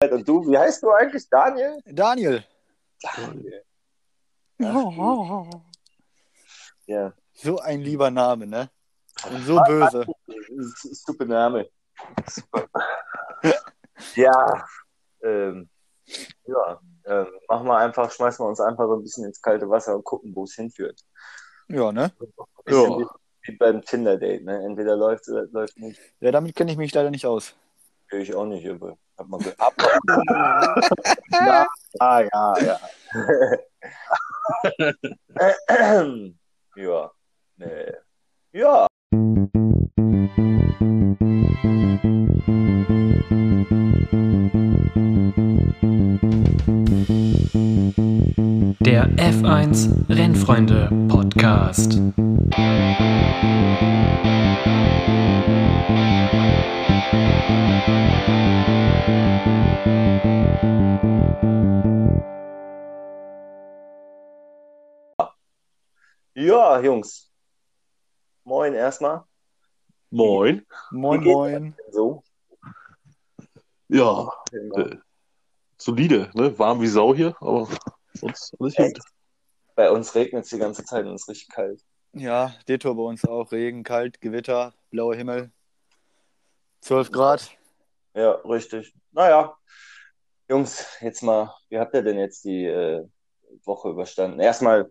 Und du, wie heißt du eigentlich? Daniel? Daniel. Daniel. Ja. So ein lieber Name, ne? Und so böse. Super Name. Super. ja, ähm, ja, ähm, machen wir einfach, schmeißen wir uns einfach so ein bisschen ins kalte Wasser und gucken, wo es hinführt. Ja, ne? Ja. Wie, wie beim Tinder-Date, ne? Entweder läuft oder läuft nicht. Ja, damit kenne ich mich leider nicht aus. Ich auch nicht, aber hab mal gehabt. ja, ah, ja, ja. ja, nee. Ja. Der F1 Rennfreunde Podcast. Ja, Jungs. Moin erstmal. Moin. Moin, moin. So? Ja, äh, solide, ne? Warm wie Sau hier, aber sonst alles gut. Bei uns regnet es die ganze Zeit und es ist richtig kalt. Ja, Detour bei uns auch. Regen, kalt, Gewitter, blauer Himmel. 12 Grad. Ja, richtig. Naja, Jungs, jetzt mal, wie habt ihr denn jetzt die äh, Woche überstanden? Erstmal,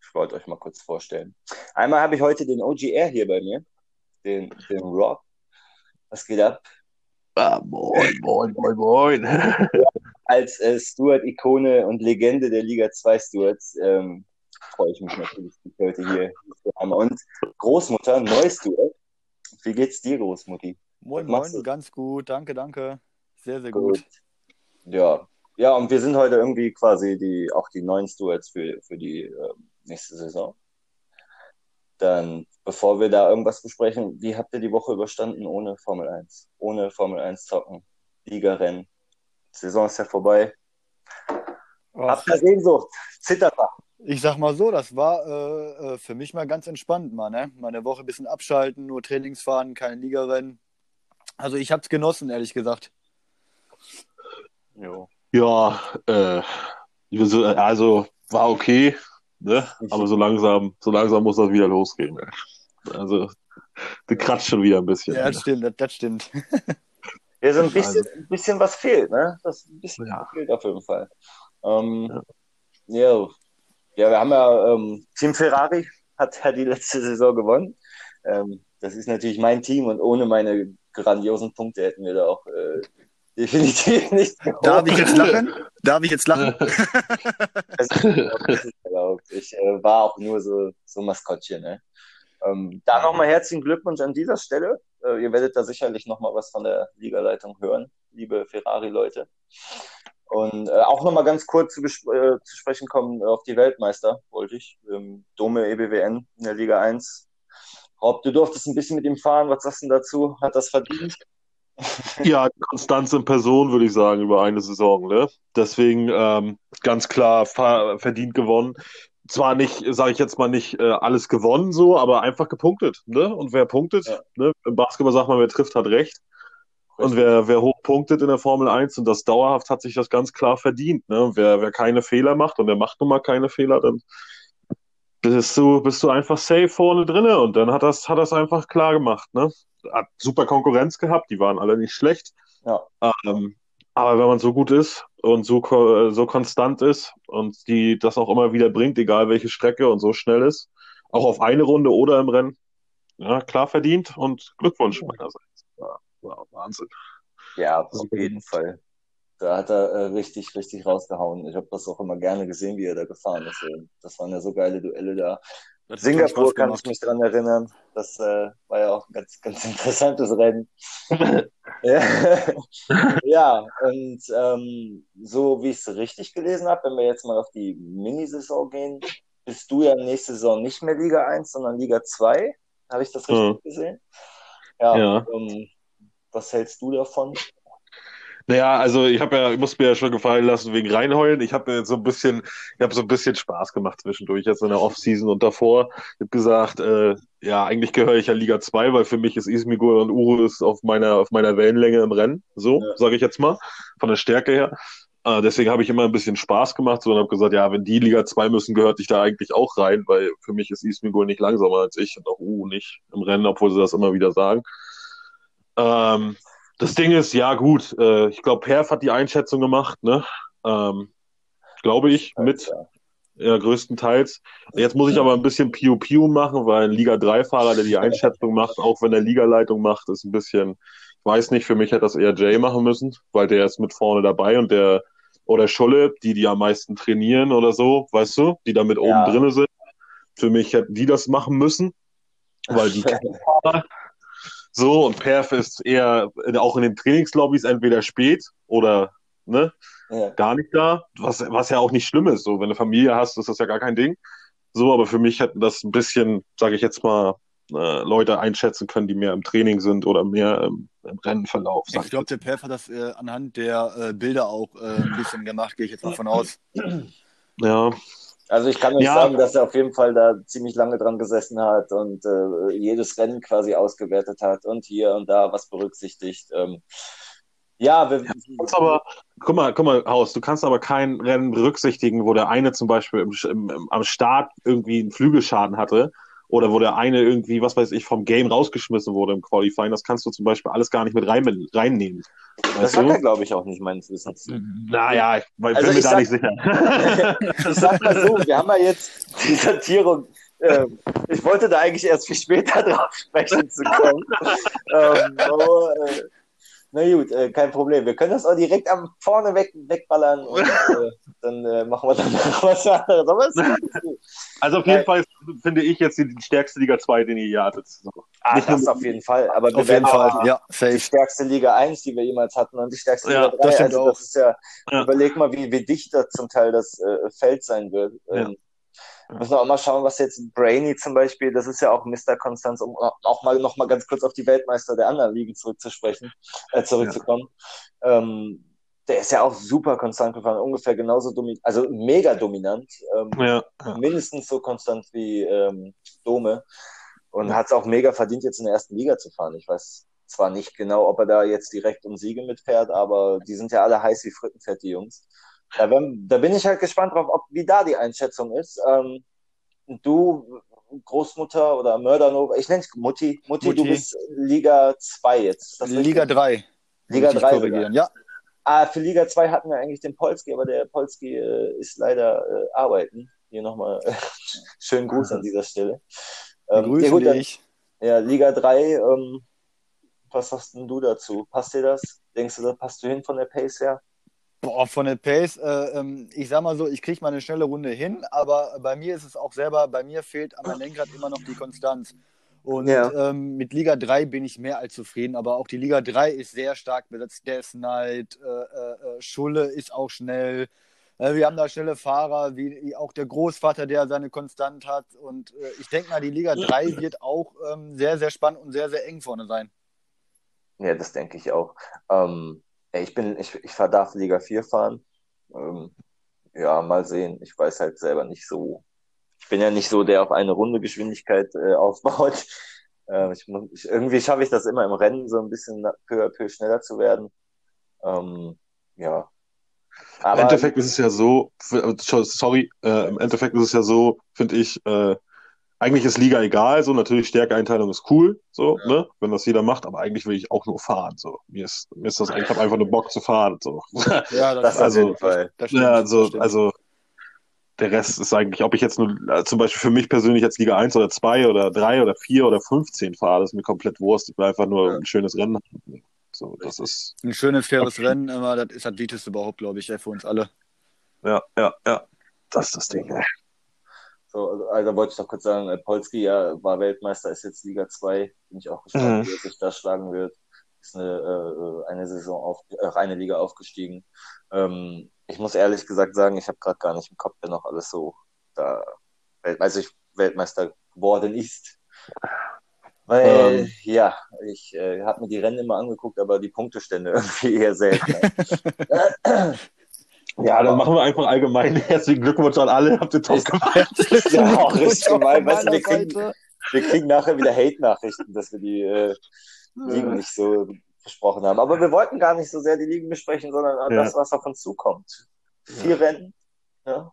ich wollte euch mal kurz vorstellen. Einmal habe ich heute den OGR hier bei mir, den, den Rock. Was geht ab? Ah, moin, moin, moin, moin. Als äh, Steward-Ikone und Legende der Liga 2 Stewards ähm, freue ich mich natürlich, dich heute hier zu haben. Und Großmutter, Neu-Steward. Wie geht's dir, Großmutti? Moin, moin, ganz gut. Danke, danke. Sehr, sehr gut. Ja. Ja, und wir sind heute irgendwie quasi die, auch die neuen Stewards für, für die ähm, nächste Saison. Dann, bevor wir da irgendwas besprechen, wie habt ihr die Woche überstanden ohne Formel 1? Ohne Formel 1 zocken, Liga-Rennen. Saison ist ja vorbei. Ach, Habt ihr Sehnsucht? Zittert mal. ich sag mal so, das war äh, äh, für mich mal ganz entspannt, mal, ne? Meine Woche ein bisschen abschalten, nur Trainings fahren, kein Ligarennen. Also ich hab's genossen, ehrlich gesagt. Jo. Ja, äh, also war okay, ne? Aber so langsam, so langsam muss das wieder losgehen. Ne? Also, du kratzt schon wieder ein bisschen. Ja, das stimmt, das, das stimmt. Ja, so ein bisschen, ein bisschen was fehlt, ne? Das ein bisschen Ja. was fehlt auf jeden Fall. Ähm, ja. ja, wir haben ja ähm, Team Ferrari hat ja die letzte Saison gewonnen. Ähm, das ist natürlich mein Team und ohne meine grandiosen Punkte hätten wir da auch äh, definitiv nicht gewonnen. Darf ich jetzt lachen? Darf ich jetzt lachen? Das ist erlaubt. Ich äh, war auch nur so, so Maskottchen. Ne? Ähm, da nochmal herzlichen Glückwunsch an dieser Stelle. Äh, ihr werdet da sicherlich nochmal was von der Ligaleitung hören, liebe Ferrari-Leute. Und äh, auch nochmal ganz kurz zu, äh, zu sprechen kommen auf die Weltmeister, wollte ich. Ähm, Dome EBWN in der Liga 1. Rob, du durftest ein bisschen mit ihm fahren. Was sagst du dazu? Hat das verdient? Ja, Konstanz in Person, würde ich sagen, über eine Saison. Ne? Deswegen ähm, ganz klar verdient gewonnen. Zwar nicht, sage ich jetzt mal nicht äh, alles gewonnen so, aber einfach gepunktet. Ne? Und wer punktet, Ja. ne? im Basketball sagt man, wer trifft, hat recht. Und wer, wer hoch punktet in der Formel 1 und das dauerhaft, hat sich das ganz klar verdient. Ne? Wer, wer keine Fehler macht und der macht nun mal keine Fehler, dann bist du, bist du einfach safe vorne drinne und dann hat das, hat das einfach klar gemacht. Ne? Hat super Konkurrenz gehabt, die waren alle nicht schlecht. Ja. Ähm, aber wenn man so gut ist und so, so konstant ist und die das auch immer wieder bringt, egal welche Strecke und so schnell ist, auch auf eine Runde oder im Rennen, ja, klar verdient und Glückwunsch meinerseits. War Wahnsinn. Ja, auf jeden Fall. Da hat er äh, richtig, richtig rausgehauen. Ich habe das auch immer gerne gesehen, wie er da gefahren ist. ey. Das waren ja so geile Duelle da. Das Singapur kann ich mich dran erinnern. Das äh, war ja auch ein ganz, ganz interessantes Rennen. ja. und ähm, so wie ich es richtig gelesen habe, wenn wir jetzt mal auf die Minisaison gehen, bist du ja nächste Saison nicht mehr Liga 1, sondern Liga 2. Habe ich das richtig Mhm. gesehen? Ja. Ja. Ähm, was hältst du davon? Naja, also ich habe ja, ich muss mir ja schon gefallen lassen wegen reinheulen. Ich habe jetzt so ein bisschen, ich habe so ein bisschen Spaß gemacht zwischendurch jetzt in der Offseason und davor. Ich habe gesagt, äh, ja, eigentlich gehöre ich ja Liga 2, weil für mich ist Ismigul und Urus auf meiner auf meiner Wellenlänge im Rennen, so Ja. sage ich jetzt mal, von der Stärke her. Äh, deswegen habe ich immer ein bisschen Spaß gemacht so, und habe gesagt, ja, wenn die Liga 2 müssen, gehört ich da eigentlich auch rein, weil für mich ist Ismigul nicht langsamer als ich und auch Uru nicht im Rennen, obwohl sie das immer wieder sagen. Ähm, das Ding ist, ja gut, äh, ich glaube, Perf hat die Einschätzung gemacht, ne? Ähm, glaube ich, mit ja, größtenteils. Jetzt muss ich aber ein bisschen Piu Piu machen, weil ein Liga 3-Fahrer, der die Einschätzung macht, auch wenn er Ligaleitung macht, ist ein bisschen, ich weiß nicht, für mich hätte das eher Jay machen müssen, weil der ist mit vorne dabei und der, oder Scholle, die, die am meisten trainieren oder so, weißt du, die da mit oben Ja. drinne sind. Für mich hätten die das machen müssen, weil die so und Perf ist eher auch in den Trainingslobbys entweder spät oder ne, Ja. gar nicht da, was, was ja auch nicht schlimm ist. So, wenn du Familie hast, ist das ja gar kein Ding. So, aber für mich hätten das ein bisschen, sage ich jetzt mal, äh, Leute einschätzen können, die mehr im Training sind oder mehr im, im Rennenverlauf. Ich glaube, der Perf hat das äh, anhand der äh, Bilder auch äh, ein bisschen gemacht, gehe ich jetzt mal von aus. Ja, Also ich kann euch Ja. sagen, dass er auf jeden Fall da ziemlich lange dran gesessen hat und äh, jedes Rennen quasi ausgewertet hat und hier und da was berücksichtigt. Ähm, ja, wir, Du kannst aber, guck mal, guck mal, Haus, du kannst aber kein Rennen berücksichtigen, wo der eine zum Beispiel im, im, am Start irgendwie einen Flügelschaden hatte oder wo der eine irgendwie, was weiß ich, vom Game rausgeschmissen wurde im Qualifying. Das kannst du zum Beispiel alles gar nicht mit rein, reinnehmen. das hat er, du? glaube ich, auch nicht meines Wissens. Naja, ich bin Also mir ich da sag- nicht sicher. ich sag mal so, wir haben ja jetzt die Sortierung. Äh, ich wollte da eigentlich erst viel später drauf sprechen zu kommen. ähm, aber, äh, na gut, äh, kein Problem. Wir können das auch direkt am vorne weg, wegballern und äh, dann äh, machen wir dann noch was anderes. Aber. Also auf jeden Fall finde ich jetzt die, die stärkste Liga 2, den ihr je hattet. So. Ah, Nicht das auf jeden Fall. Aber Auf jeden Fall, ja, die safe. stärkste Liga 1, die wir jemals hatten und die stärkste Ja, Liga 3. das also auch. das ist ja, Ja. überleg mal, wie, wie dicht da zum Teil das äh, Feld sein wird. Ja. Ähm, Müssen wir auch mal schauen, was jetzt Brainy zum Beispiel, das ist ja auch Mr. Konstanz, um auch mal noch mal ganz kurz auf die Weltmeister der anderen Ligen zurückzusprechen, äh, zurückzukommen. Ähm, der ist ja auch super konstant gefahren, ungefähr genauso dominant, also mega dominant. Ähm, Ja, ja. mindestens so konstant wie ähm, Dome und hat es auch mega verdient, jetzt in der ersten Liga zu fahren. Ich weiß zwar nicht genau, ob er da jetzt direkt um Siege mitfährt, aber die sind ja alle heiß wie Frittenfett, die Jungs. Da, werden, da bin ich halt gespannt drauf, ob wie da die Einschätzung ist. Ähm, du, Großmutter oder Mördernova, ich nenne es Mutti. Mutti, du Mutti. bist Liga 2 jetzt. Liga richtig? 3. Liga Muss ich 3 korrigieren. Ja, Ah, für Liga 2 hatten wir eigentlich den Polski, aber der Polski äh, ist leider äh, arbeiten. Hier nochmal äh, schönen Gruß an dieser Stelle. Ähm, grüßen ja, gut, dann, dich. ja, Liga 3, ähm, was hast denn du dazu? Passt dir das? Denkst du, da passt du hin von der Pace her? Boah, von der Pace, äh, ähm, ich sag mal so, ich kriege mal eine schnelle Runde hin, aber bei mir ist es auch selber, bei mir fehlt meinem Lenkrad immer noch die Konstanz. Und Ja. ähm, mit Liga 3 bin ich mehr als zufrieden, aber auch die Liga 3 ist sehr stark besetzt. Death Knight, äh, äh, äh, Schulle ist auch schnell. Äh, wir haben da schnelle Fahrer, wie auch der Großvater, der seine Konstant hat. Und äh, ich denke mal, die Liga 3 wird auch ähm, sehr, sehr spannend und sehr, sehr eng vorne sein. Ja, das denke ich auch. Ähm, ich bin, ich, ich darf Liga 4 fahren. Ähm, ja, mal sehen. Ich weiß halt selber nicht so. Ich bin ja nicht so, der auf eine Runde Geschwindigkeit äh, aufbaut. Äh, ich, muss- ich, irgendwie schaffe ich das immer im Rennen so ein bisschen peu à peu schneller zu werden. Ähm, ja. Im Aber Endeffekt ist es ja so, für- sorry, äh, im Endeffekt ist es ja so, finde ich, äh, eigentlich ist Liga egal, so natürlich Stärkeeinteilung ist cool, so, ne, wenn das jeder macht, aber eigentlich will ich auch nur fahren, so. Mir ist, mir ist das, ich habe einfach nur Bock zu fahren, so. Ja, das auf also- jeden Fall. das stimmt, Ja, das also, stimmt. also der Rest ist eigentlich, ob ich jetzt nur, äh, zum Beispiel für mich persönlich jetzt Liga 1 oder 2 oder 3 oder 4 oder 15 fahre, das ist mir komplett Wurst. Ich will einfach nur Ja. ein schönes Rennen haben. So, das ist, Ein schönes, faires Rennen, immer, das ist das Wichtigste überhaupt, glaube ich, ey, für uns alle. ja, ja, ja. Das ist das Ding. ey. So, also, wollte ich noch kurz sagen, äh, Polski ja war Weltmeister, ist jetzt Liga 2. Bin ich auch gespannt, Mhm. wie er sich da schlagen wird. Ist eine, äh, eine Saison auf, äh, eine Liga aufgestiegen. Ähm, ich muss ehrlich gesagt sagen, ich habe gerade gar nicht im Kopf, wer noch alles so da, also ich Weltmeister geworden ist. Weil, Ähm. ja, ich äh, habe mir die Rennen immer angeguckt, aber die Punktestände irgendwie eher selten. Ja, dann machen wir einfach allgemein. Herzlichen Glückwunsch an alle. Habt ihr top gemacht. Ja, auch richtig gemein. Weißt du, wir kriegen, wir kriegen nachher wieder Hate-Nachrichten, dass wir die äh, Ligen nicht so besprochen haben. Aber wir wollten gar nicht so sehr die Ligen besprechen, sondern an Ja. das, was auf uns zukommt. Vier Rennen. Ja.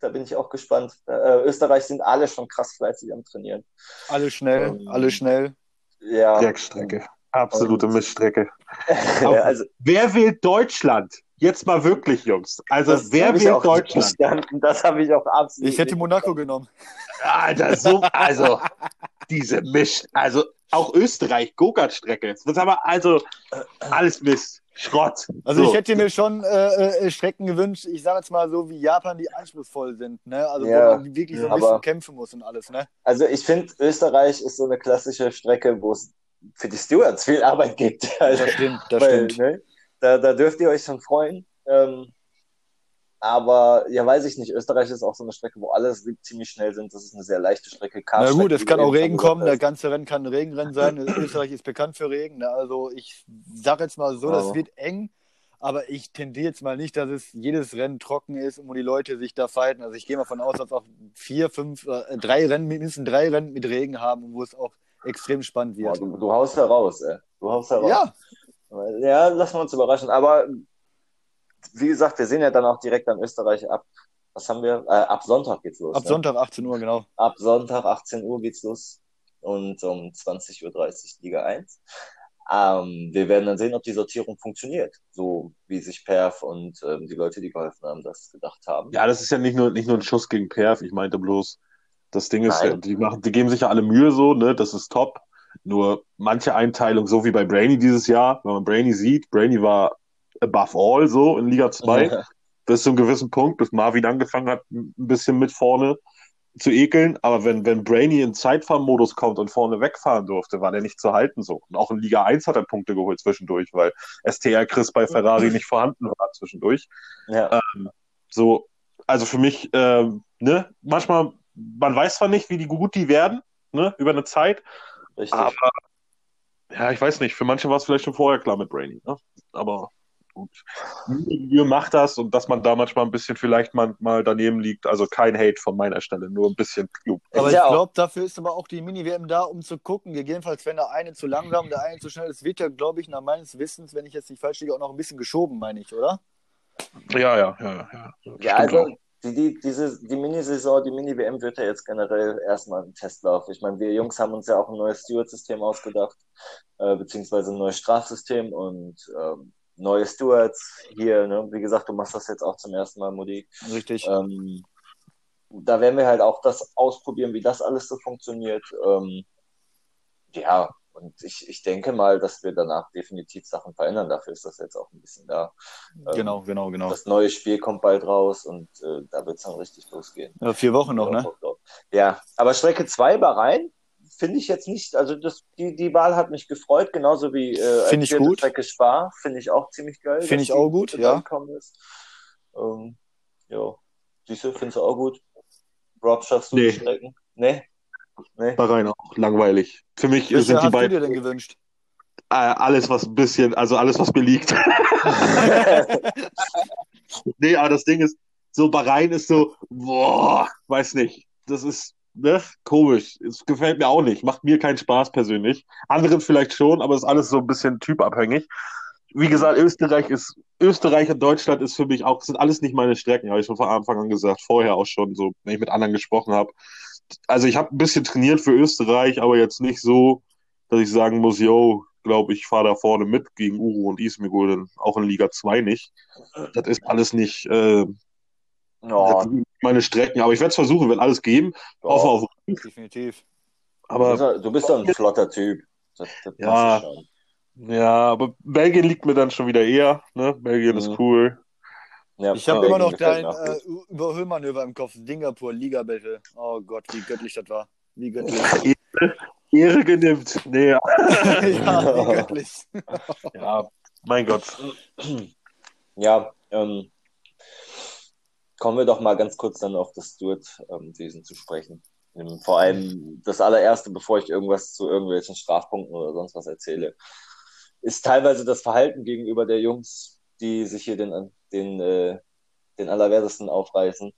Da bin ich auch gespannt. Äh, Österreich sind alle schon krass fleißig am Trainieren. Alle schnell, Ähm, alle schnell. Ja, Dreckstrecke. Absolute Und- Miststrecke. also Wer wählt Deutschland? Jetzt mal wirklich, Jungs. Also, das wer nicht Deutschland? Das habe ich auch absolut Ich hätte Monaco genommen. Alter, so, also, diese Mist. Also, auch Österreich, Go-Kart-Strecke. Das ist aber, also, alles Mist. Schrott. Also so. ich hätte mir schon äh, äh, Strecken gewünscht, ich sage jetzt mal so wie Japan, die anspruchsvoll sind, ne? Also Ja, wo man wirklich so ein aber- bisschen kämpfen muss und alles, ne? Also ich finde, Österreich ist so eine klassische Strecke, wo es für die Stewards viel Arbeit gibt. Also, Das stimmt, das weil, stimmt. Ne, da, da dürft ihr euch schon freuen. Ähm, aber ja, weiß ich nicht. Österreich ist auch so eine Strecke, wo alle ziemlich schnell sind. Das ist eine sehr leichte Strecke. Na gut, es kann auch Regen kommen, der ganze Rennen kann ein Regenrennen sein. Österreich ist bekannt für Regen. Ne? Also ich sage jetzt mal so, das Aber- wird eng, aber ich tendiere jetzt mal nicht, dass es jedes Rennen trocken ist und wo die Leute sich da fighten. Also ich gehe mal von aus, dass auch vier, fünf, äh, drei Rennen, mindestens drei Rennen mit Regen haben und wo es auch extrem spannend Boah, wird. du, du haust heraus, ey. Du haust heraus. Ja, Ja, lassen wir uns überraschen. Aber wie gesagt, wir sehen ja dann auch direkt an Österreich ab. Was haben wir? Äh, ab Sonntag geht's los. ab ne? Sonntag 18 Uhr, genau. Ab Sonntag 18 Uhr geht's los und um 20.30 Uhr Liga 1. Ähm, wir werden dann sehen, ob die Sortierung funktioniert, so wie sich Perf und ähm, die Leute, die geholfen haben, das gedacht haben. Ja, das ist ja nicht nur, nicht nur ein Schuss gegen Perf. Ich meinte bloß, das Ding ist, Nein. die machen, die geben sich ja alle Mühe so, ne, das ist top. Nur manche Einteilung, so wie bei Brainy dieses Jahr, wenn man Brainy sieht, Brainy war above all so in Liga 2. bis zu einem gewissen Punkt, bis Marvin angefangen hat, ein bisschen mit vorne zu ekeln. Aber wenn, wenn Brainy in Zeitfahrmodus kommt und vorne wegfahren durfte, war der nicht zu halten so. Und auch in Liga 1 hat er Punkte geholt zwischendurch, weil STR Chris bei Ferrari nicht vorhanden war zwischendurch. ja. So, also für mich, ähm, ne, manchmal, man weiß zwar nicht, wie die gut die werden, ne, über eine Zeit, richtig. aber ja, ich weiß nicht, für manche war es vielleicht schon vorher klar mit Brainy, ne? Aber gut. Mühe macht das und dass man da manchmal ein bisschen vielleicht mal, daneben liegt, also kein Hate von meiner Stelle, nur ein bisschen. Es Aber ich glaube, dafür ist aber auch die Mini-WM da, um zu gucken. Gegebenenfalls, wenn der eine zu langsam, der eine zu schnell ist, wird ja, glaube ich, nach meines Wissens, wenn ich jetzt nicht falsch liege, auch noch ein bisschen geschoben, meine ich, oder? Ja, ja, ja, ja. Ja, also auch. Die, die, diese, die Minisaison, die Mini-WM wird ja jetzt generell erstmal ein Testlauf. Ich meine, wir Jungs haben uns ja auch ein neues Steward-System ausgedacht, äh, beziehungsweise ein neues Strafsystem und ähm, neue Stewards hier. Ne? Wie gesagt, du machst das jetzt auch zum ersten Mal, Modi. Richtig. Ähm, da werden wir halt auch das ausprobieren, wie das alles so funktioniert. Ähm, ja, und ich, ich denke mal, dass wir danach definitiv Sachen verändern. Dafür ist das jetzt auch ein bisschen da. Ähm, genau, genau, genau. Das neue Spiel kommt bald raus und äh, da wird es dann richtig losgehen. Ja, vier Wochen noch, Ja, ne? Ja, aber Strecke 2 Bahrain finde ich jetzt nicht, also das, die, die Wahl hat mich gefreut, genauso wie äh, ich gut. Strecke Spa, finde ich auch ziemlich geil. Find dass ich auch gut, ja. Ist. Ähm, ja, siehst du, findest du auch gut? Rob, schaffst du Nee. die Strecken? Nee? Nee? Bahrain auch langweilig. Für mich Welche sind die hast du dir beiden denn gewünscht? äh, alles, was ein bisschen, also alles, was mir liegt. nee, aber das Ding ist, so Bahrain ist so, boah, weiß nicht. Das ist, ne, komisch. Es gefällt mir auch nicht. Macht mir keinen Spaß persönlich. Anderen vielleicht schon, aber ist alles so ein bisschen typabhängig. Wie gesagt, Österreich ist, Österreich und Deutschland ist für mich auch, sind alles nicht meine Strecken, habe ich schon von Anfang an gesagt, vorher auch schon, so, wenn ich mit anderen gesprochen habe. Also ich habe ein bisschen trainiert für Österreich, aber jetzt nicht so, dass ich sagen muss, yo, glaube ich, fahre da vorne mit gegen Uru und Ismigul, dann auch in Liga 2 nicht. Das ist alles nicht äh, sind meine Strecken, aber ich werde es versuchen, wenn alles geben. Hoffe auf. Definitiv. du, bist, Aber ja- du bist doch ein flotter Typ. Das, das Ja. ja, aber Belgien liegt mir dann schon wieder eher. Ne? Belgien ist Mhm. cool. Ja, Ich habe immer noch dein äh, gut. Überhöhmanöver im Kopf. Singapur, Liga-Battle. Oh Gott, wie göttlich das war. Wie göttlich. Ehre genimmt. Nee, ja. ja, wie göttlich. ja, mein Gott. Ja, ähm, kommen wir doch mal ganz kurz dann auf das Steward-Wesen zu sprechen. Ähm, Vor allem das allererste, bevor ich irgendwas zu irgendwelchen Strafpunkten oder sonst was erzähle, ist teilweise das Verhalten gegenüber der Jungs, die sich hier den, den, äh, den Allerwertesten aufreißen,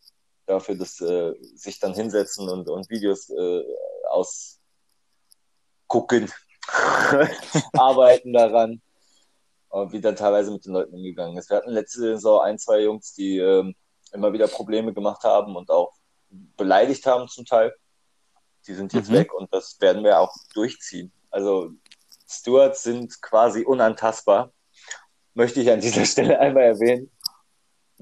dafür, dass äh, sich dann hinsetzen und, und Videos äh, ausgucken, arbeiten daran, und wie dann teilweise mit den Leuten umgegangen ist. Wir hatten letzte Saison ein, zwei Jungs, die ähm, immer wieder Probleme gemacht haben und auch beleidigt haben zum Teil. Die sind jetzt Mhm. weg und das werden wir auch durchziehen. Also Stewards sind quasi unantastbar. Möchte ich an dieser Stelle einmal erwähnen,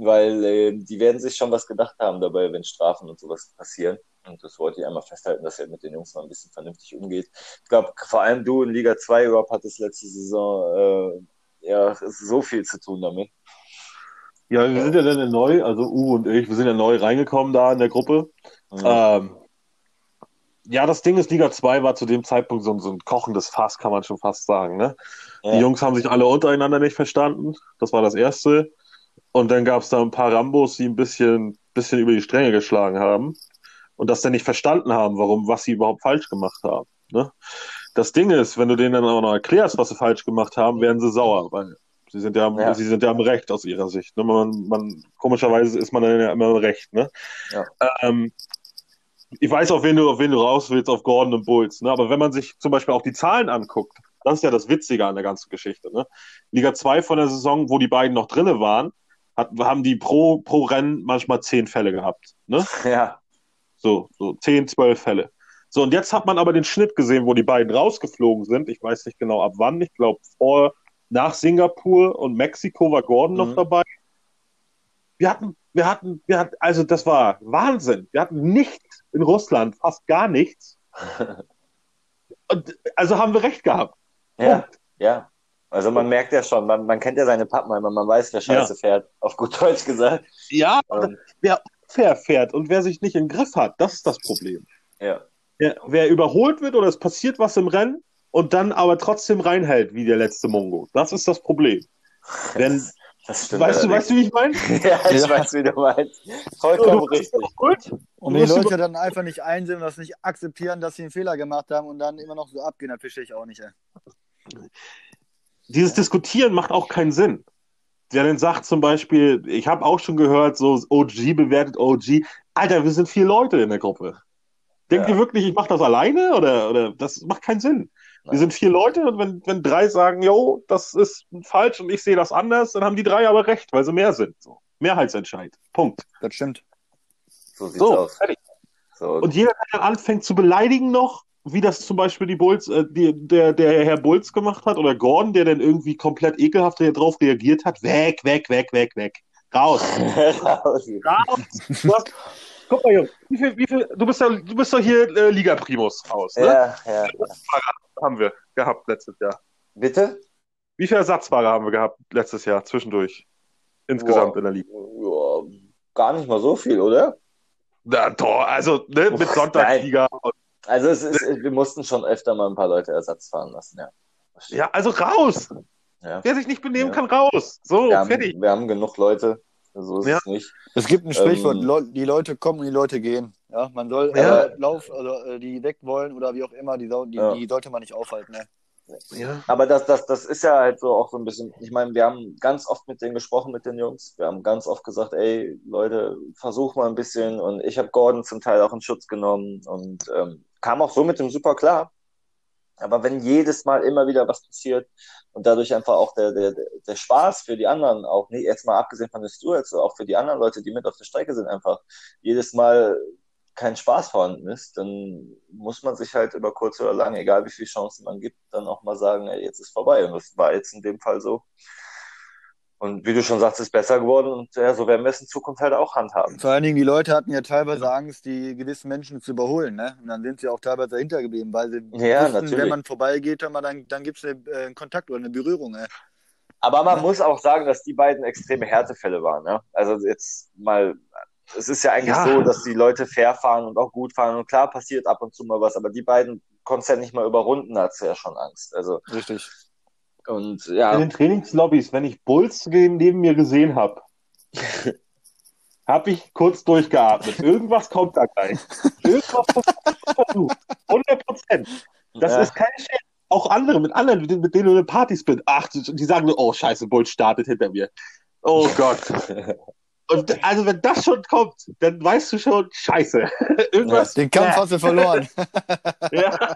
weil äh, die werden sich schon was gedacht haben dabei, wenn Strafen und sowas passieren. Und das wollte ich einmal festhalten, dass er mit den Jungs mal ein bisschen vernünftig umgeht. Ich glaube, vor allem du in Liga 2, Rob, hattest letzte Saison äh, ja so viel zu tun damit. Ja, wir sind ja dann neu, also U und ich, wir sind ja neu reingekommen da in der Gruppe. Mhm. Ähm, ja, das Ding ist, Liga 2 war zu dem Zeitpunkt so, ein- so ein kochendes Fass, kann man schon fast sagen. Ne? Ja. Die Jungs haben sich alle untereinander nicht verstanden. Das war das Erste. Und dann gab es da ein paar Rambos, die ein bisschen, bisschen über die Stränge geschlagen haben und das dann nicht verstanden haben, warum, was sie überhaupt falsch gemacht haben. Ne? Das Ding ist, wenn du denen dann auch noch erklärst, was sie falsch gemacht haben, werden sie sauer, weil sie sind ja, am- Ja. sie sind ja am Recht aus ihrer Sicht. Ne? Man, man, komischerweise ist man dann ja immer im Recht. Ne? Ja. Ähm, ich weiß, auf wen du, auf wen du raus willst, auf Gordon und Bulls, ne? Aber wenn man sich zum Beispiel auch die Zahlen anguckt, das ist ja das Witzige an der ganzen Geschichte, ne? Liga 2 von der Saison, wo die beiden noch drinne waren, hat, haben die pro, pro Rennen manchmal zehn Fälle gehabt, ne? Ja, So, so zehn, zwölf Fälle. So, und jetzt hat man aber den Schnitt gesehen, wo die beiden rausgeflogen sind. Ich weiß nicht genau ab wann. Ich glaube, vor, nach Singapur und Mexiko war Gordon noch Mhm. dabei. Wir hatten, wir hatten, wir hatten, also das war Wahnsinn. Wir hatten nichts in Russland, fast gar nichts. Und, also haben wir recht gehabt. ja, ja. Also man merkt ja schon, man, man kennt ja seine Pappenheimer, man weiß, wer Scheiße fährt, auf gut Deutsch gesagt. Ja, Ähm, wer unfair fährt und wer sich nicht im Griff hat, das ist das Problem. ja. Wer, wer überholt wird oder es passiert was im Rennen und dann aber trotzdem reinhält, wie der letzte Mongo. Das ist das Problem. Denn, Das, das stimmt. weißt du, weißt du, wie ich meine? ja, ich Ja. weiß, wie du meinst. Vollkommen richtig. überholt. Und wenn die Leute dann einfach nicht einsehen und das nicht akzeptieren, dass sie einen Fehler gemacht haben und dann immer noch so abgehen, dann verstehe ich auch nicht. Ey. Dieses Diskutieren macht auch keinen Sinn. Der dann sagt zum Beispiel, ich habe auch schon gehört, so OG bewertet OG. Alter, wir sind vier Leute in der Gruppe. Denkt Ja. ihr wirklich, ich mache das alleine? Oder, oder das macht keinen Sinn. Wir Nein. sind vier Leute und wenn, wenn drei sagen, jo, das ist falsch und ich sehe das anders, dann haben die drei aber recht, weil sie mehr sind. So. Mehrheitsentscheid. Punkt. Das stimmt. So sieht's So, aus. fertig. So, Und jeder, der dann anfängt zu beleidigen noch, wie das zum Beispiel die Bulls, äh, die, der, der Herr Bulls gemacht hat, oder Gordon, der dann irgendwie komplett ekelhaft darauf reagiert hat, weg, weg, weg, weg, weg. Raus. raus. Raus. Du hast, guck mal, Junge, wie viel, wie viel, du bist ja, du bist doch hier äh, Liga Primus aus, ne? ja, ja. Haben wir gehabt letztes Jahr. Bitte? Wie viele Ersatzfahrer haben wir gehabt letztes Jahr zwischendurch? Insgesamt Boah. in der Liga. Ja, gar nicht mal so viel, oder? Na doch, also ne, mit Sonntagsliga. und- Also es ist, wir mussten schon öfter mal ein paar Leute Ersatz fahren lassen, ja. Ja, also raus. Ja. Wer sich nicht benehmen Ja. kann, raus. So, Wir, haben, fertig. wir haben genug Leute, so ist Ja. es nicht. Es gibt ein Sprichwort, Ähm, die Leute kommen und die Leute gehen. Ja, man soll Ja. äh, Lauf, also, äh, die weg wollen oder wie auch immer, die, die, Ja. die sollte man nicht aufhalten. Ne? Ja. Aber das, das, das ist ja halt so auch so ein bisschen, ich meine, wir haben ganz oft mit denen gesprochen, mit den Jungs. Wir haben ganz oft gesagt, ey, Leute, versuch mal ein bisschen. Und ich habe Gordon zum Teil auch in Schutz genommen und ähm, kam auch so mit dem super klar. Aber wenn jedes Mal immer wieder was passiert und dadurch einfach auch der, der, der Spaß für die anderen, auch nee, jetzt mal abgesehen von den Stewards, auch für die anderen Leute, die mit auf der Strecke sind, einfach jedes Mal kein Spaß vorhanden ist, dann muss man sich halt über kurz oder lang, egal wie viele Chancen man gibt, dann auch mal sagen, ey, jetzt ist vorbei. Und das war jetzt in dem Fall so. Und wie du schon sagst, ist besser geworden und ja, so werden wir es in Zukunft halt auch handhaben. Vor allen Dingen, die Leute hatten ja teilweise Angst, die gewissen Menschen zu überholen. Ne? Und dann sind sie auch teilweise dahinter geblieben, weil sie Ja, wussten, natürlich. wenn man vorbeigeht, dann, dann, dann gibt es einen, äh, einen Kontakt oder eine Berührung. Ne? Aber man muss auch sagen, dass die beiden extreme Härtefälle waren. Ja? Also jetzt mal, es ist ja eigentlich Ja. so, dass die Leute fair fahren und auch gut fahren. Und klar passiert ab und zu mal was, aber die beiden konnten ja nicht mal überrunden, da hat's ja schon Angst. Also, Richtig. Und In ja, den Trainingslobbys, wenn ich Bulls neben mir gesehen habe, habe ich kurz durchgeatmet. Irgendwas kommt da gleich. Irgendwas versucht. 100 Prozent. Das Ja. ist kein Scherz. Auch andere, mit anderen, mit denen- mit denen du in Partys bist. Ach, die die sagen nur, oh, scheiße, Bolt startet hinter mir. Oh Gott. Und also, wenn das schon kommt, dann weißt du schon, scheiße. Irgendwas. Den Kampf hast du verloren. Ja.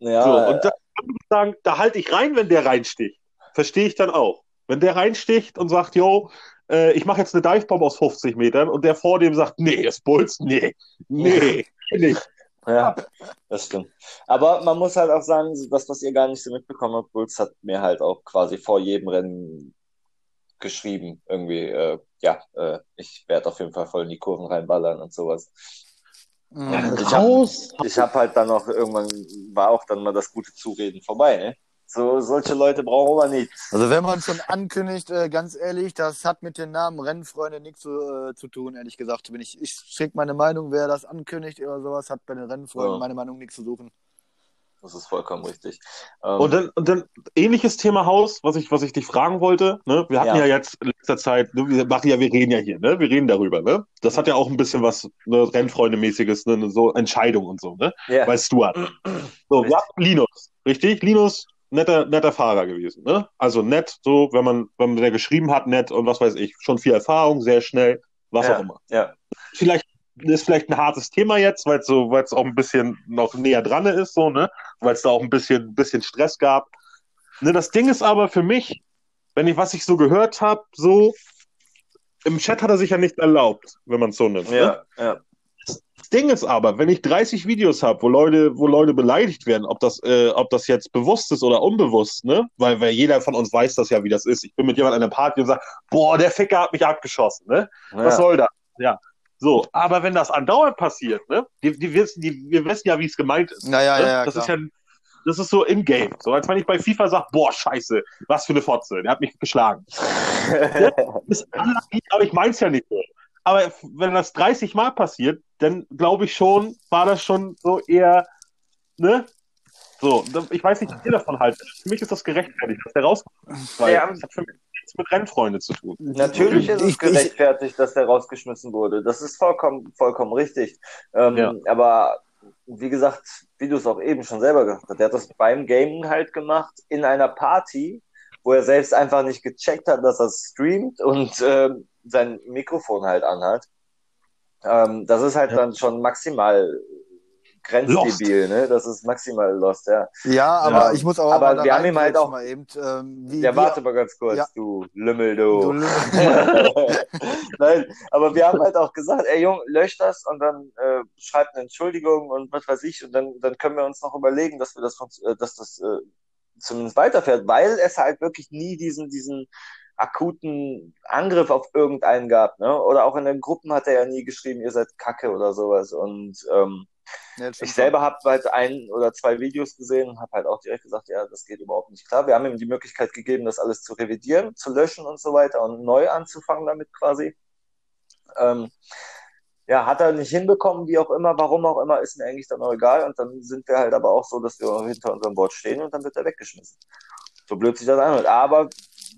Ja, So, und da ich sagen, da halte ich rein, wenn der reinsticht. Verstehe ich dann auch. Wenn der reinsticht und sagt, yo, äh, ich mache jetzt eine Divebomb aus 50 Metern und der vor dem sagt, nee, ist Bulls, nee, nee, nicht. Ja, das stimmt. Aber man muss halt auch sagen, das, was ihr gar nicht so mitbekommen habt, Bulls hat mir halt auch quasi vor jedem Rennen geschrieben, irgendwie, äh, ja, äh, ich werde auf jeden Fall voll in die Kurven reinballern und sowas. Ich habe ich hab halt dann auch irgendwann, war auch dann mal das gute Zureden vorbei, ne? So, solche Leute brauchen wir nicht. Also wenn man schon ankündigt, äh, ganz ehrlich, das hat mit dem Namen Rennfreunde nichts zu, äh, zu tun, ehrlich gesagt. Bin ich, ich schicke meine Meinung, wer das ankündigt oder sowas, hat bei den Rennfreunden Ja. meine Meinung nichts zu suchen. Das ist vollkommen richtig. Ähm, Und dann, und dann ähnliches Thema Haus, was ich, was ich dich fragen wollte. Ne? Wir hatten ja. Ja. jetzt in letzter Zeit, ne, wir machen ja, wir reden ja hier, ne? Wir reden darüber, ne? Das hat ja auch ein bisschen was ne, Rennfreunde-mäßiges, ne, so Entscheidung und so, ne? ja. Bei Stuart. So, wir hatten Linus, richtig? Linus, netter, netter Fahrer gewesen, ne? Also nett, so, wenn man, wenn man der geschrieben hat, nett und was weiß ich, schon viel Erfahrung, sehr schnell, was ja, auch immer. Ja, Vielleicht ist vielleicht ein hartes Thema jetzt, weil es so, weil es auch ein bisschen noch näher dran ist, so, ne? Weil es da auch ein bisschen, bisschen Stress gab. Ne, das Ding ist aber für mich, wenn ich, was ich so gehört habe, so, im Chat hat er sich ja nicht erlaubt, wenn man es so nimmt. Ne? ja, ja. Das Ding ist aber, wenn ich 30 Videos habe, wo Leute, wo Leute beleidigt werden, ob das, äh, ob das jetzt bewusst ist oder unbewusst, ne? Weil, weil jeder von uns weiß das ja, wie das ist. Ich bin mit jemandem an einer Party und sage, boah, der Ficker hat mich abgeschossen, ne? Was ja. soll das? Ja. So, aber wenn das andauernd passiert, ne? Die, die wissen, die, wir wissen ja, wie es gemeint ist. Ja, ja, ne? ja, ja, das klar. ist ja, das ist so in-game. So, als wenn ich bei FIFA sage, boah, scheiße, was für eine Fotze, der hat mich geschlagen. ist aber ich mein's ja nicht so. Aber wenn das 30 Mal passiert, dann glaube ich schon, war das schon so eher, ne? So, ich weiß nicht, was ihr davon haltet. Für mich ist das gerechtfertigt, dass der rauskommt. Weil Ja. das hat für mich nichts mit Rennfreunde zu tun. Natürlich ist es gerechtfertigt, dass der rausgeschmissen wurde. Das ist vollkommen, vollkommen richtig. Ähm, Ja. Aber wie gesagt, wie du es auch eben schon selber gesagt hast, der hat das beim Gaming halt gemacht, in einer Party, wo er selbst einfach nicht gecheckt hat, dass er streamt und ähm, sein Mikrofon halt anhat. Ähm, das ist halt Ja. dann schon maximal grenzdebil, ne? Das ist maximal lost, ja. Ja, aber Ja. ich muss auch Aber wir haben ihm halt auch- mal eben, ähm, wie, Ja, wie, warte mal ganz kurz, Ja. du Lümmel, du du. Lümmel. Nein, aber wir haben halt auch gesagt, ey Jung, lösch das und dann äh, schreibt eine Entschuldigung und was weiß ich und dann, dann können wir uns noch überlegen, dass wir das, äh, dass das äh, zumindest weiterfährt, weil es halt wirklich nie diesen, diesen akuten Angriff auf irgendeinen gab, ne? Oder auch in den Gruppen hat er ja nie geschrieben, ihr seid Kacke oder sowas und ähm, Ja, ich selber habe halt ein oder zwei Videos gesehen und habe halt auch direkt gesagt, ja, das geht überhaupt nicht klar. Wir haben ihm die Möglichkeit gegeben, das alles zu revidieren, zu löschen und so weiter und neu anzufangen damit quasi. Ähm, ja, hat er nicht hinbekommen, wie auch immer, warum auch immer, ist mir eigentlich dann auch egal. Und dann sind wir halt aber auch so, dass wir hinter unserem Board stehen und dann wird er weggeschmissen. So blöd sich das anhört. Aber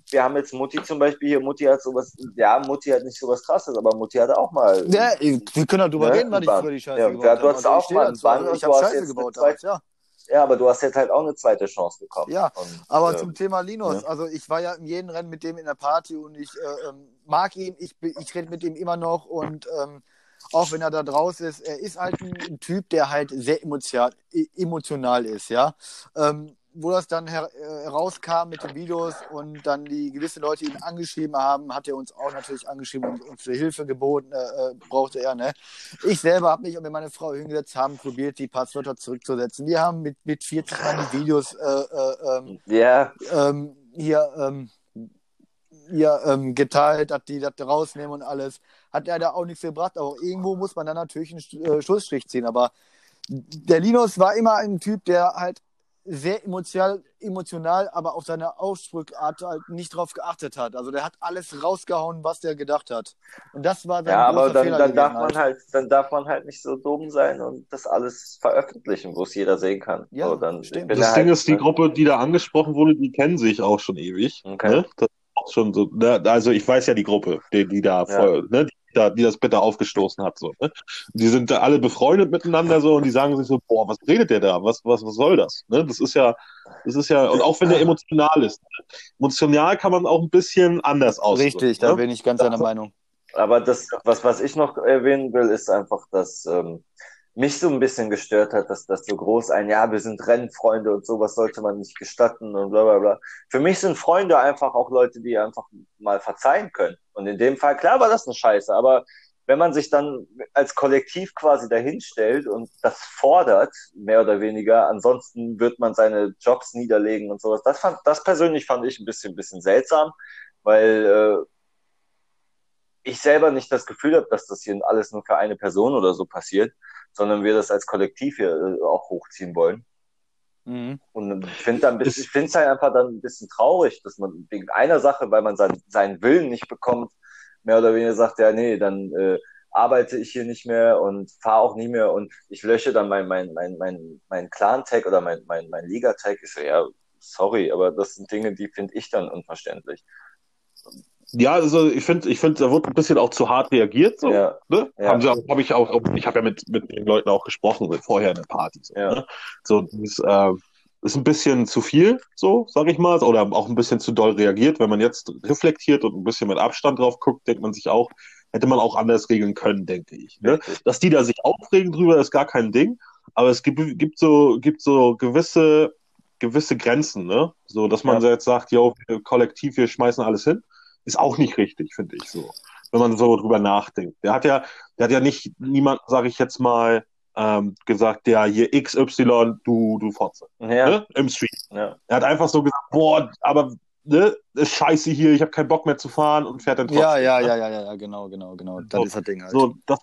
wir haben jetzt Mutti zum Beispiel hier, Mutti hat sowas, ja, Mutti hat nicht sowas krasses, aber Mutti hatte auch mal. Ja, wir können doch drüber Ne? reden, was ich für die Scheiße Ja, gebaut ja, habe. du hattest Also, auch mal einen. Bann und du hast Scheiße jetzt gebaut damals, ja. Ja, aber du hast jetzt halt auch eine zweite Chance bekommen. Ja, Und, Aber äh, zum Thema Linus, ja. also ich war ja in jedem Rennen mit dem in der Party und ich äh, ähm, mag ihn, ich, ich rede mit ihm immer noch und ähm, auch wenn er da draußen ist, er ist halt ein, ein Typ, der halt sehr emotional, e- emotional ist, ja. Ähm, wo das dann her äh, herauskam mit den Videos und dann die gewisse Leute ihn angeschrieben haben, hat er uns auch natürlich angeschrieben und uns Hilfe geboten, äh, äh, brauchte er, ne? Ich selber habe mich und mir meine Frau hingesetzt, haben probiert, die Passwörter zurückzusetzen. Wir haben mit, mit 40 Mann die Videos äh, äh, ähm, ja, ähm, hier, ähm, hier ähm, geteilt, dass die das rausnehmen und alles. Hat er da auch nichts gebracht, aber irgendwo muss man dann natürlich einen äh, Schlussstrich ziehen. Aber der Linus war immer ein Typ, der halt sehr emotional, emotional, aber auf seine Ausdruckart halt nicht drauf geachtet hat. Also der hat alles rausgehauen, was der gedacht hat. Und das war sein ja, aber großer dann, Fehler dann darf man halt, dann darf man halt nicht so dumm sein und das alles veröffentlichen, wo es jeder sehen kann. Ja, so, dann, Das da Ding halt, ist, die? Gruppe, die da angesprochen wurde, die kennen sich auch schon ewig. Okay. Ne? Das ist auch schon so, ne? Also ich weiß ja die Gruppe, die, die da Ja. voll, ne? die da, die das bitter aufgestoßen hat. So, ne? Die sind da alle befreundet miteinander so und die sagen sich so, boah, was redet der da? Was, was, was soll das? Ne? Das ist ja, das ist ja, und auch wenn der emotional ist. Ne? Emotional kann man auch ein bisschen anders ausdrücken. Richtig, da ne? bin ich ganz deiner Meinung. Aber das, was, was ich noch erwähnen will, ist einfach, dass ähm, mich so ein bisschen gestört hat, dass das so groß ein, ja, wir sind Rennfreunde und sowas sollte man nicht gestatten und bla bla bla. Für mich sind Freunde einfach auch Leute, die einfach mal verzeihen können. Und in dem Fall, klar war das eine Scheiße, aber wenn man sich dann als Kollektiv quasi dahinstellt und das fordert, mehr oder weniger, ansonsten wird man seine Jobs niederlegen und sowas. Das fand, das persönlich fand ich ein bisschen, bisschen seltsam, weil äh, ich selber nicht das Gefühl habe, dass das hier alles nur für eine Person oder so passiert, sondern wir das als Kollektiv hier äh, auch hochziehen wollen. Mhm. Und ich finde dann, ich finde es halt einfach dann ein bisschen traurig, dass man wegen einer Sache, weil man sein, seinen Willen nicht bekommt, mehr oder weniger sagt, ja, nee, dann äh, arbeite ich hier nicht mehr und fahre auch nie mehr und ich lösche dann mein, mein, mein, mein, mein Clan-Tag oder mein, mein, mein Liga-Tag. Ich so, ja, sorry, aber das sind Dinge, die finde ich dann unverständlich. Ja, also ich finde, ich finde, da wurde ein bisschen auch zu hart reagiert. So, Ja. ne? Ja. Haben sie auch, habe ich auch, ich habe ja mit, mit den Leuten auch gesprochen, vorher in der Party. So, Ja. ne? so das, äh, ist ein bisschen zu viel, so sage ich mal, oder auch ein bisschen zu doll reagiert. Wenn man jetzt reflektiert und ein bisschen mit Abstand drauf guckt, denkt man sich auch, hätte man auch anders regeln können, denke ich. Ne? Dass die da sich aufregen drüber, ist gar kein Ding. Aber es gibt, gibt so, gibt so gewisse, gewisse Grenzen, ne? So, dass man Ja. jetzt sagt, yo, kollektiv, wir schmeißen alles hin, ist auch nicht richtig, finde ich so. Wenn man so drüber nachdenkt. Der hat ja, der hat ja nicht niemand, sage ich jetzt mal, ähm, gesagt, ja, hier XY, du, du Fotze, Ja, ne? Im Stream. ja. Er hat einfach so gesagt, boah, aber ne, ist scheiße hier, ich habe keinen Bock mehr zu fahren und fährt dann trotzdem. Ja, ja, ne? ja, ja, ja, ja, genau, genau, genau. Das So, ist das Ding halt. So, das,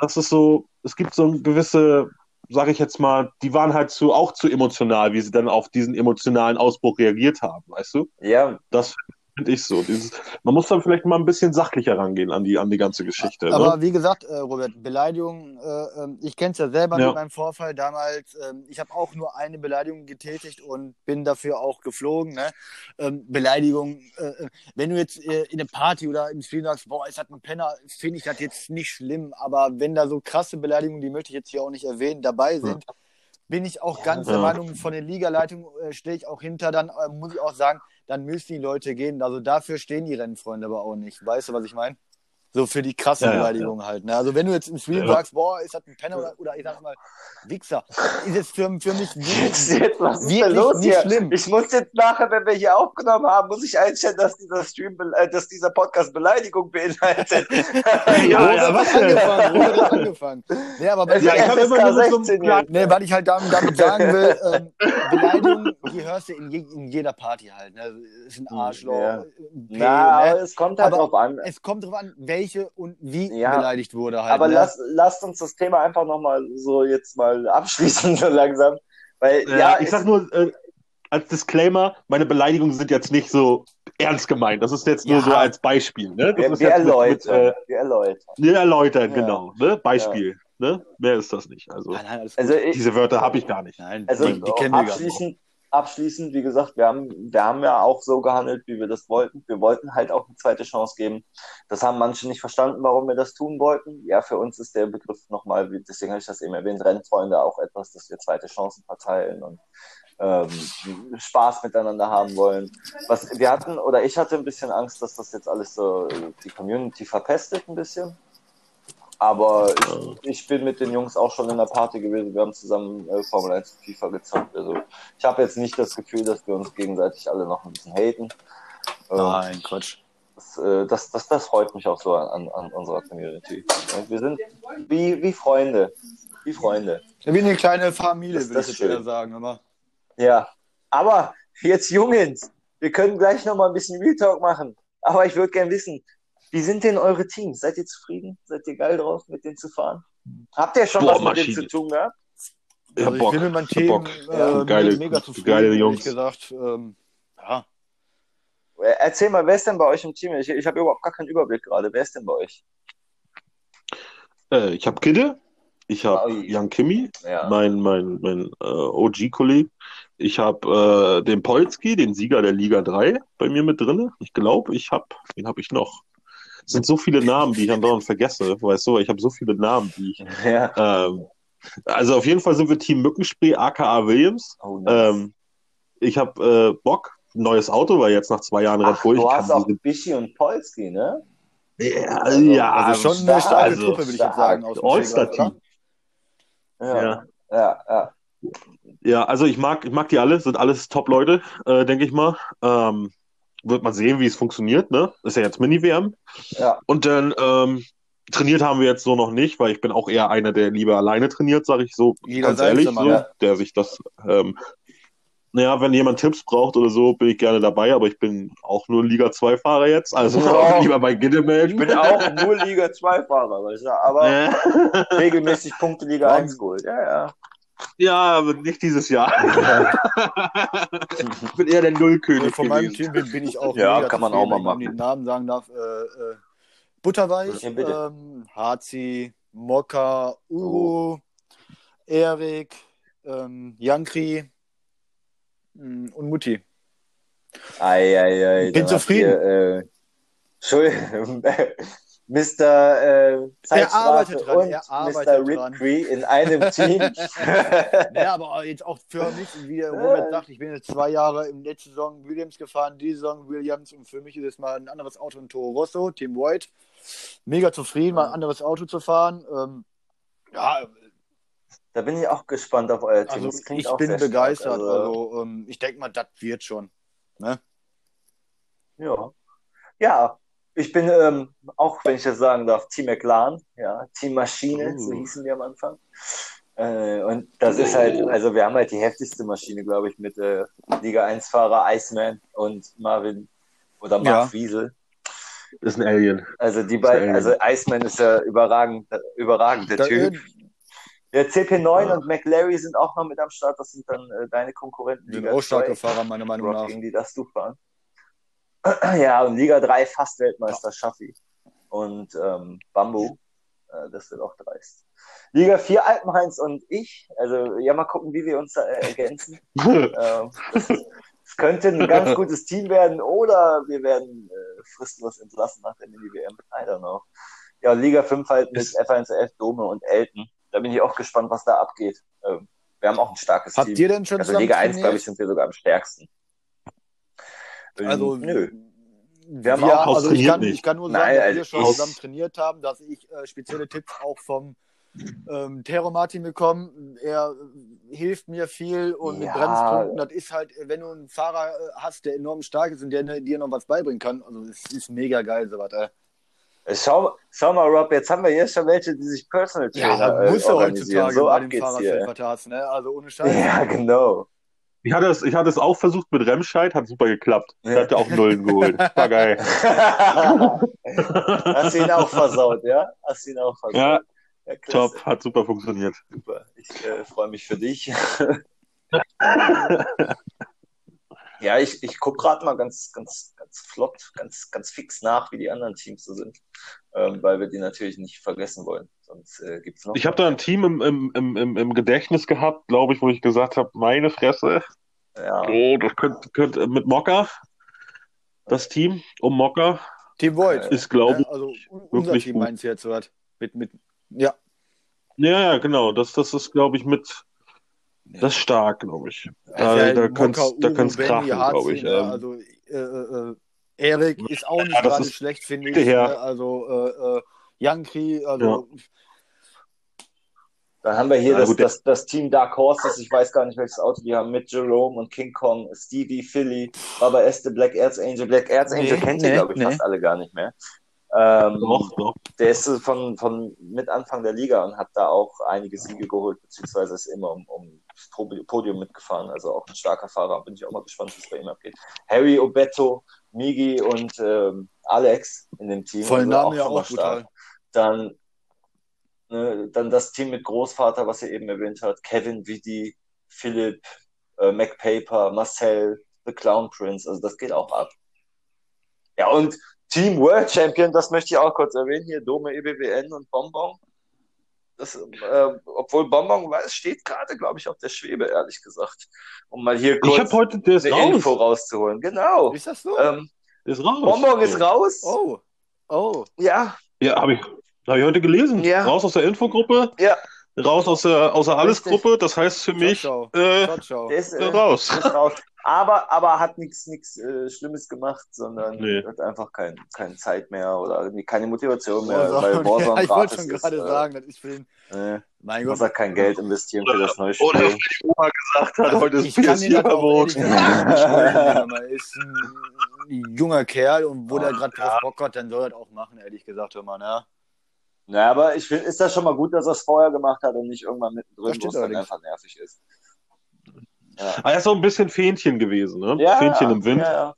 das ist so, es gibt so eine gewisse, sage ich jetzt mal, die waren halt zu, auch zu emotional, wie sie dann auf diesen emotionalen Ausbruch reagiert haben, weißt du? ja, Das finde ich so. Dieses, man muss dann vielleicht mal ein bisschen sachlicher rangehen an die, an die ganze Geschichte. Aber ne? wie gesagt, äh, Robert, Beleidigung, äh, ähm, ich kenne es ja selber Ja. mit meinem Vorfall damals. Ähm, ich habe auch nur eine Beleidigung getätigt und bin dafür auch geflogen. Ne? Ähm, Beleidigung, äh, äh, wenn du jetzt äh, in eine Party oder im Stream sagst, boah, ist das ein Penner, finde ich das jetzt nicht schlimm. Aber wenn da so krasse Beleidigungen, die möchte ich jetzt hier auch nicht erwähnen, dabei sind, bin ich auch ganz der Ja. Meinung, von der Ligaleitung äh, stehe ich auch hinter, dann äh, muss ich auch sagen, dann müssen die Leute gehen. Also dafür stehen die Rennfreunde aber auch nicht. Weißt du, was ich meine? So für die krasse Ja, ja, Beleidigung halt. Ne? Also wenn du jetzt im Stream Ja. sagst, boah, ist das ein Penner oder, oder ich sag mal, Wichser, ist es für, für mich Jetzt, wirklich, jetzt, was ist wirklich los nicht hier? schlimm. Ich muss jetzt nachher, wenn wir hier aufgenommen haben, muss ich einstellen, dass dieser Stream, äh, dass dieser Podcast Beleidigung beinhaltet. Ja, ja, was angefangen, hat angefangen. Nee, aber bei Ja, ich hab immer nur so einem 16 kleinen- Nee, weil ich halt damit, damit sagen will, ähm, Beleidigung, die hörst du in, je, in jeder Party halt. Ne? Ist ein Arschloch, Ja. ein P, Na, ne? aber es kommt halt Aber drauf an. Es kommt drauf an, welche und wie Ja. beleidigt wurde halt. Aber ne? lass, lasst uns das Thema einfach nochmal so jetzt mal abschließen, so langsam. Weil, Ja, ja, ich sag nur äh, als Disclaimer, meine Beleidigungen sind jetzt nicht so ernst gemeint. Das ist jetzt nur Ja. so als Beispiel. Ne? Das wir, ist wir jetzt mit, mit, erläutern. äh, wir erläutern. wir erläutern, Ja. genau. Ne? Beispiel. Ne? Mehr ist das nicht. Also Nein, nein. Also, ich, diese Wörter habe ich gar nicht. nein, Also die, die kennen wir gar nicht. Abschließend, wie gesagt, wir haben, wir haben ja auch so gehandelt, wie wir das wollten. Wir wollten halt auch eine zweite Chance geben. Das haben manche nicht verstanden, warum wir das tun wollten. Ja, für uns ist der Begriff nochmal, deswegen habe ich das eben erwähnt, Rennfreunde auch etwas, dass wir zweite Chancen verteilen und ähm, Spaß miteinander haben wollen. Was wir hatten, oder ich hatte ein bisschen Angst, dass das jetzt alles so äh, die Community verpestet ein bisschen. Aber ich, ich bin mit den Jungs auch schon in der Party gewesen. Wir haben zusammen äh, Formel 1 und FIFA gezockt. Also ich habe jetzt nicht das Gefühl, dass wir uns gegenseitig alle noch ein bisschen haten. Ähm, Nein, Quatsch. das, äh, das, das, das freut mich auch so an, an unserer Community. Ja, Wir sind wie, wie Freunde. Wie Freunde. Wie eine kleine Familie, Das- würde ich ist jetzt eher schön. sagen. Aber Ja. Aber jetzt Jungs, wir können gleich noch mal ein bisschen Real Talk machen. Aber ich würde gerne wissen, wie sind denn eure Teams? Seid ihr zufrieden? Seid ihr geil drauf, mit denen zu fahren? Habt ihr schon Boah, was mit denen Maschine. zu tun gehabt? Ich hab also Bock. ich bin mit Team Bock. äh, Geile- mega zufrieden, geile ehrlich Jungs. gesagt. Ähm, ja. Äh, Erzähl mal, wer ist denn bei euch im Team? Ich, ich habe überhaupt gar keinen Überblick gerade. Wer ist denn bei euch? Äh, ich habe Kidde, ich habe Ui. Jan Kimi, Ja. mein, mein, mein äh, OG-Kollege. Ich habe äh, den Polski, den Sieger der Liga 3, bei mir mit drinne. Ich glaube, ich habe, wen habe ich noch? Sind so viele Namen, die ich andauernd vergesse. Weißt du, ich habe so viele Namen, die ich. Ja. Ähm, also auf jeden Fall sind wir Team Mückenspray, aka Williams. Oh, nice. Ähm, ich habe äh, Bock. Neues Auto, weil jetzt nach zwei Jahren Red Bull. Ich du hast kann auch Bischi und Polski, ne? diese, ja, ja, Also schon stark, eine starke also Truppe, würde ich jetzt sagen. All-Star-Team. Ja. Ja. Ja, ja. Ja, also ich mag, ich mag die alle, sind alles Top-Leute, äh, denke ich mal. Ähm, wird man sehen, wie es funktioniert, ne? Ist ja jetzt Mini-WM. Ja. Und dann ähm, trainiert haben wir jetzt so noch nicht, weil ich bin auch eher einer, der lieber alleine trainiert, sage ich so Jeder ganz ehrlich, immer, so, ja. der sich das, ähm, naja, wenn jemand Tipps braucht oder so, bin ich gerne dabei, aber ich bin auch nur Liga 2 Fahrer jetzt, also Ja. lieber bei Gidde melden. Ich bin auch nur Liga 2 Fahrer, weißt du, aber Ja. regelmäßig Punkte Liga 1 geholt. Ja, ja. Ja, aber nicht dieses Jahr. ich bin eher der Nullkönig Von meinem gewesen. Team bin, bin ich auch Ja, kann man auch mal wenn man machen. den Namen sagen darf. Äh, äh, Butterweich, Ja, ähm, Hazi, Mokka, Uru, Erik, ähm, Jankri mh, und Mutti. Ei, ei, ei. Bin zufrieden. Ihr, äh, Entschuldigung, Mr. Äh, Zeitstrafe arbeitet dran, und er arbeitet Mr. Riptree in einem Team. Ja, aber jetzt auch für mich, wie der Robert sagt, ich bin jetzt zwei Jahre in letzter Saison Williams gefahren, diese Saison Williams und für mich ist es mal ein anderes Auto, ein Toro Rosso, Team White. Mega zufrieden, mal ein anderes Auto zu fahren. Ähm, ja, da bin ich auch gespannt auf euer Team. also ich bin begeistert. Stark. Also ähm, ich denke mal, das wird schon. Ne? Ja. Ja, ich bin ähm, auch, wenn ich das sagen darf, Team McLaren, ja, Team Maschine, so Uh. hießen wir am Anfang. Äh, und das ist halt, also wir haben halt die heftigste Maschine, glaube ich, mit äh, Liga 1-Fahrer Iceman und Marvin oder Mark Ja. Wiesel. ist ein Alien. Also die beiden, also Iceman ist ja überragend, überragend der Da, Typ. Der CP9 Ja. und McLary sind auch noch mit am Start. Das sind dann äh, deine Konkurrenten. sind Liga auch starke 2. Fahrer, meiner Meinung Rock, nach. gegen die darfst du fahren. Ja, und Liga 3 fast Weltmeister Schaffi. Und ähm, Bambu, äh, das wird auch dreist. Liga 4 Alpenheinz und ich. Also ja, mal gucken, wie wir uns da äh, ergänzen. ähm, das, könnte ein ganz gutes Team werden oder wir werden äh, fristlos entlassen nach der Mini-WM. I don't know. Ja, Liga 5 halt mit Ist- F1F, Dome und Elton. Da bin ich auch gespannt, was da abgeht. Ähm, wir haben auch ein starkes Habt Team. ihr denn schon Also Liga 1, trainiert? glaube ich, sind wir sogar am stärksten. Ähm, Also, nö. Wir haben ja, auch also ich kann, nicht. ich kann nur sagen, Nein, dass also wir schon ich- zusammen trainiert haben, dass ich äh, spezielle Tipps auch vom ähm, Tero Martin bekomme. Er äh, hilft mir viel und mit Ja. Bremspunkten, das ist halt, wenn du einen Fahrer äh, hast, der enorm stark ist und der dir noch was beibringen kann, also es ist mega geil, sowas. Ey. Schau, schau mal, Rob, jetzt haben wir hier schon welche, die sich Personal Trainer Ja, äh, muss er organisieren. heutzutage So bei dem. Fahrradvertas, ne? Also ohne Scheiß. Ja, genau. Ich hatte, es, ich hatte es auch versucht mit Remscheid, hat super geklappt. Ich hatte auch Nullen geholt. War geil. Hast ihn auch versaut, ja? Hast ihn auch versaut. Ja, Ja, top, hat super funktioniert. Super. Ich äh, freue mich für dich. ja, ich, ich gucke gerade mal ganz, ganz, ganz flott, ganz, ganz fix nach, wie die anderen Teams so sind, ähm, weil wir die natürlich nicht vergessen wollen. Sonst äh, gibt's noch. Ich habe da ein Team im, im, im, im, im Gedächtnis gehabt, glaube ich, wo ich gesagt habe, meine Fresse, ja. oh, das könnte könnte mit Mokka, das Team um Mokka, Team Void. ist, glaube ne? Also un- unser wirklich Team gut. meinst du jetzt was? Mit, mit, ja. ich, ja, ja, genau, das, das ist, glaube ich, mit, das ist stark, glaube ich. Da, Ja, da könnte Benny, krachen, glaube ich. ne? Ähm, Also äh, äh, Erik ist auch nicht Ja, das gerade schlecht, finde ich. her. Ne? Also äh, äh, Jankri, also Dann haben wir hier Ja, das, das, das Team Dark Horses, ich weiß gar nicht welches Auto die haben, mit Jerome und King Kong, Stevie, Philly, Baba Este, Black Erzangel. Black Erzangel Nee, kennt ihr, nee, glaube ich, nee. fast alle gar nicht mehr. Ähm, doch, doch. der ist von, von mit Anfang der Liga und hat da auch einige Siege geholt, beziehungsweise ist immer um, um das Podium mitgefahren, also auch ein starker Fahrer. Bin ich auch mal gespannt, wie es bei ihm abgeht. Harry, Obeto, Migi und ähm, Alex in dem Team. voll also Name ja auch brutal. Dann, ne, dann das Team mit Großvater, was ihr eben erwähnt habt, Kevin, Vidi, Philipp, äh, MacPaper, Marcel, The Clown Prince, also das geht auch ab. Ja, und Team World Champion, das möchte ich auch kurz erwähnen, hier Dome, EBWN und Bonbon. Das, äh, obwohl Bonbon weiß, steht gerade, glaube ich, auf der Schwebe, ehrlich gesagt. Um mal hier Ich kurz habe heute, der eine raus. Info rauszuholen. Genau. Ist das so? Ähm, ist raus. Bonbon ist raus. oh, Oh, Ja, Ja, habe ich, hab ich heute gelesen. Ja. Raus aus der Infogruppe, ja, raus aus der, aus der Alles-Gruppe. Das heißt für mich ciao, äh, ciao, ciao. der ist, äh, äh, raus. ist raus. Aber, aber hat nichts nichts äh, Schlimmes gemacht, sondern Nee. hat einfach kein, keine Zeit mehr oder keine Motivation mehr, Warzone. weil Warzone ja, ich wollte schon ist. gerade äh, sagen, das ist für den. Äh, Mein muss Gott. er kein Geld investieren für das neue Oder Spiel. wie die Oma gesagt hat, heute ist ich kann ihn halt auch PS4-Verbot. ehrlich gesagt nicht beschuldigen. Er ist ein junger Kerl und wo der gerade drauf Bock hat, dann soll er das auch machen, ehrlich gesagt, hör mal, ne? Ja, aber ich finde, ist das schon mal gut, dass er es vorher gemacht hat und nicht irgendwann mittendrin, wo es dann einfach nervig ist. Ah, er ist so ein bisschen Fähnchen gewesen, ne? Ja, Fähnchen ja, im Wind. Ja, ja.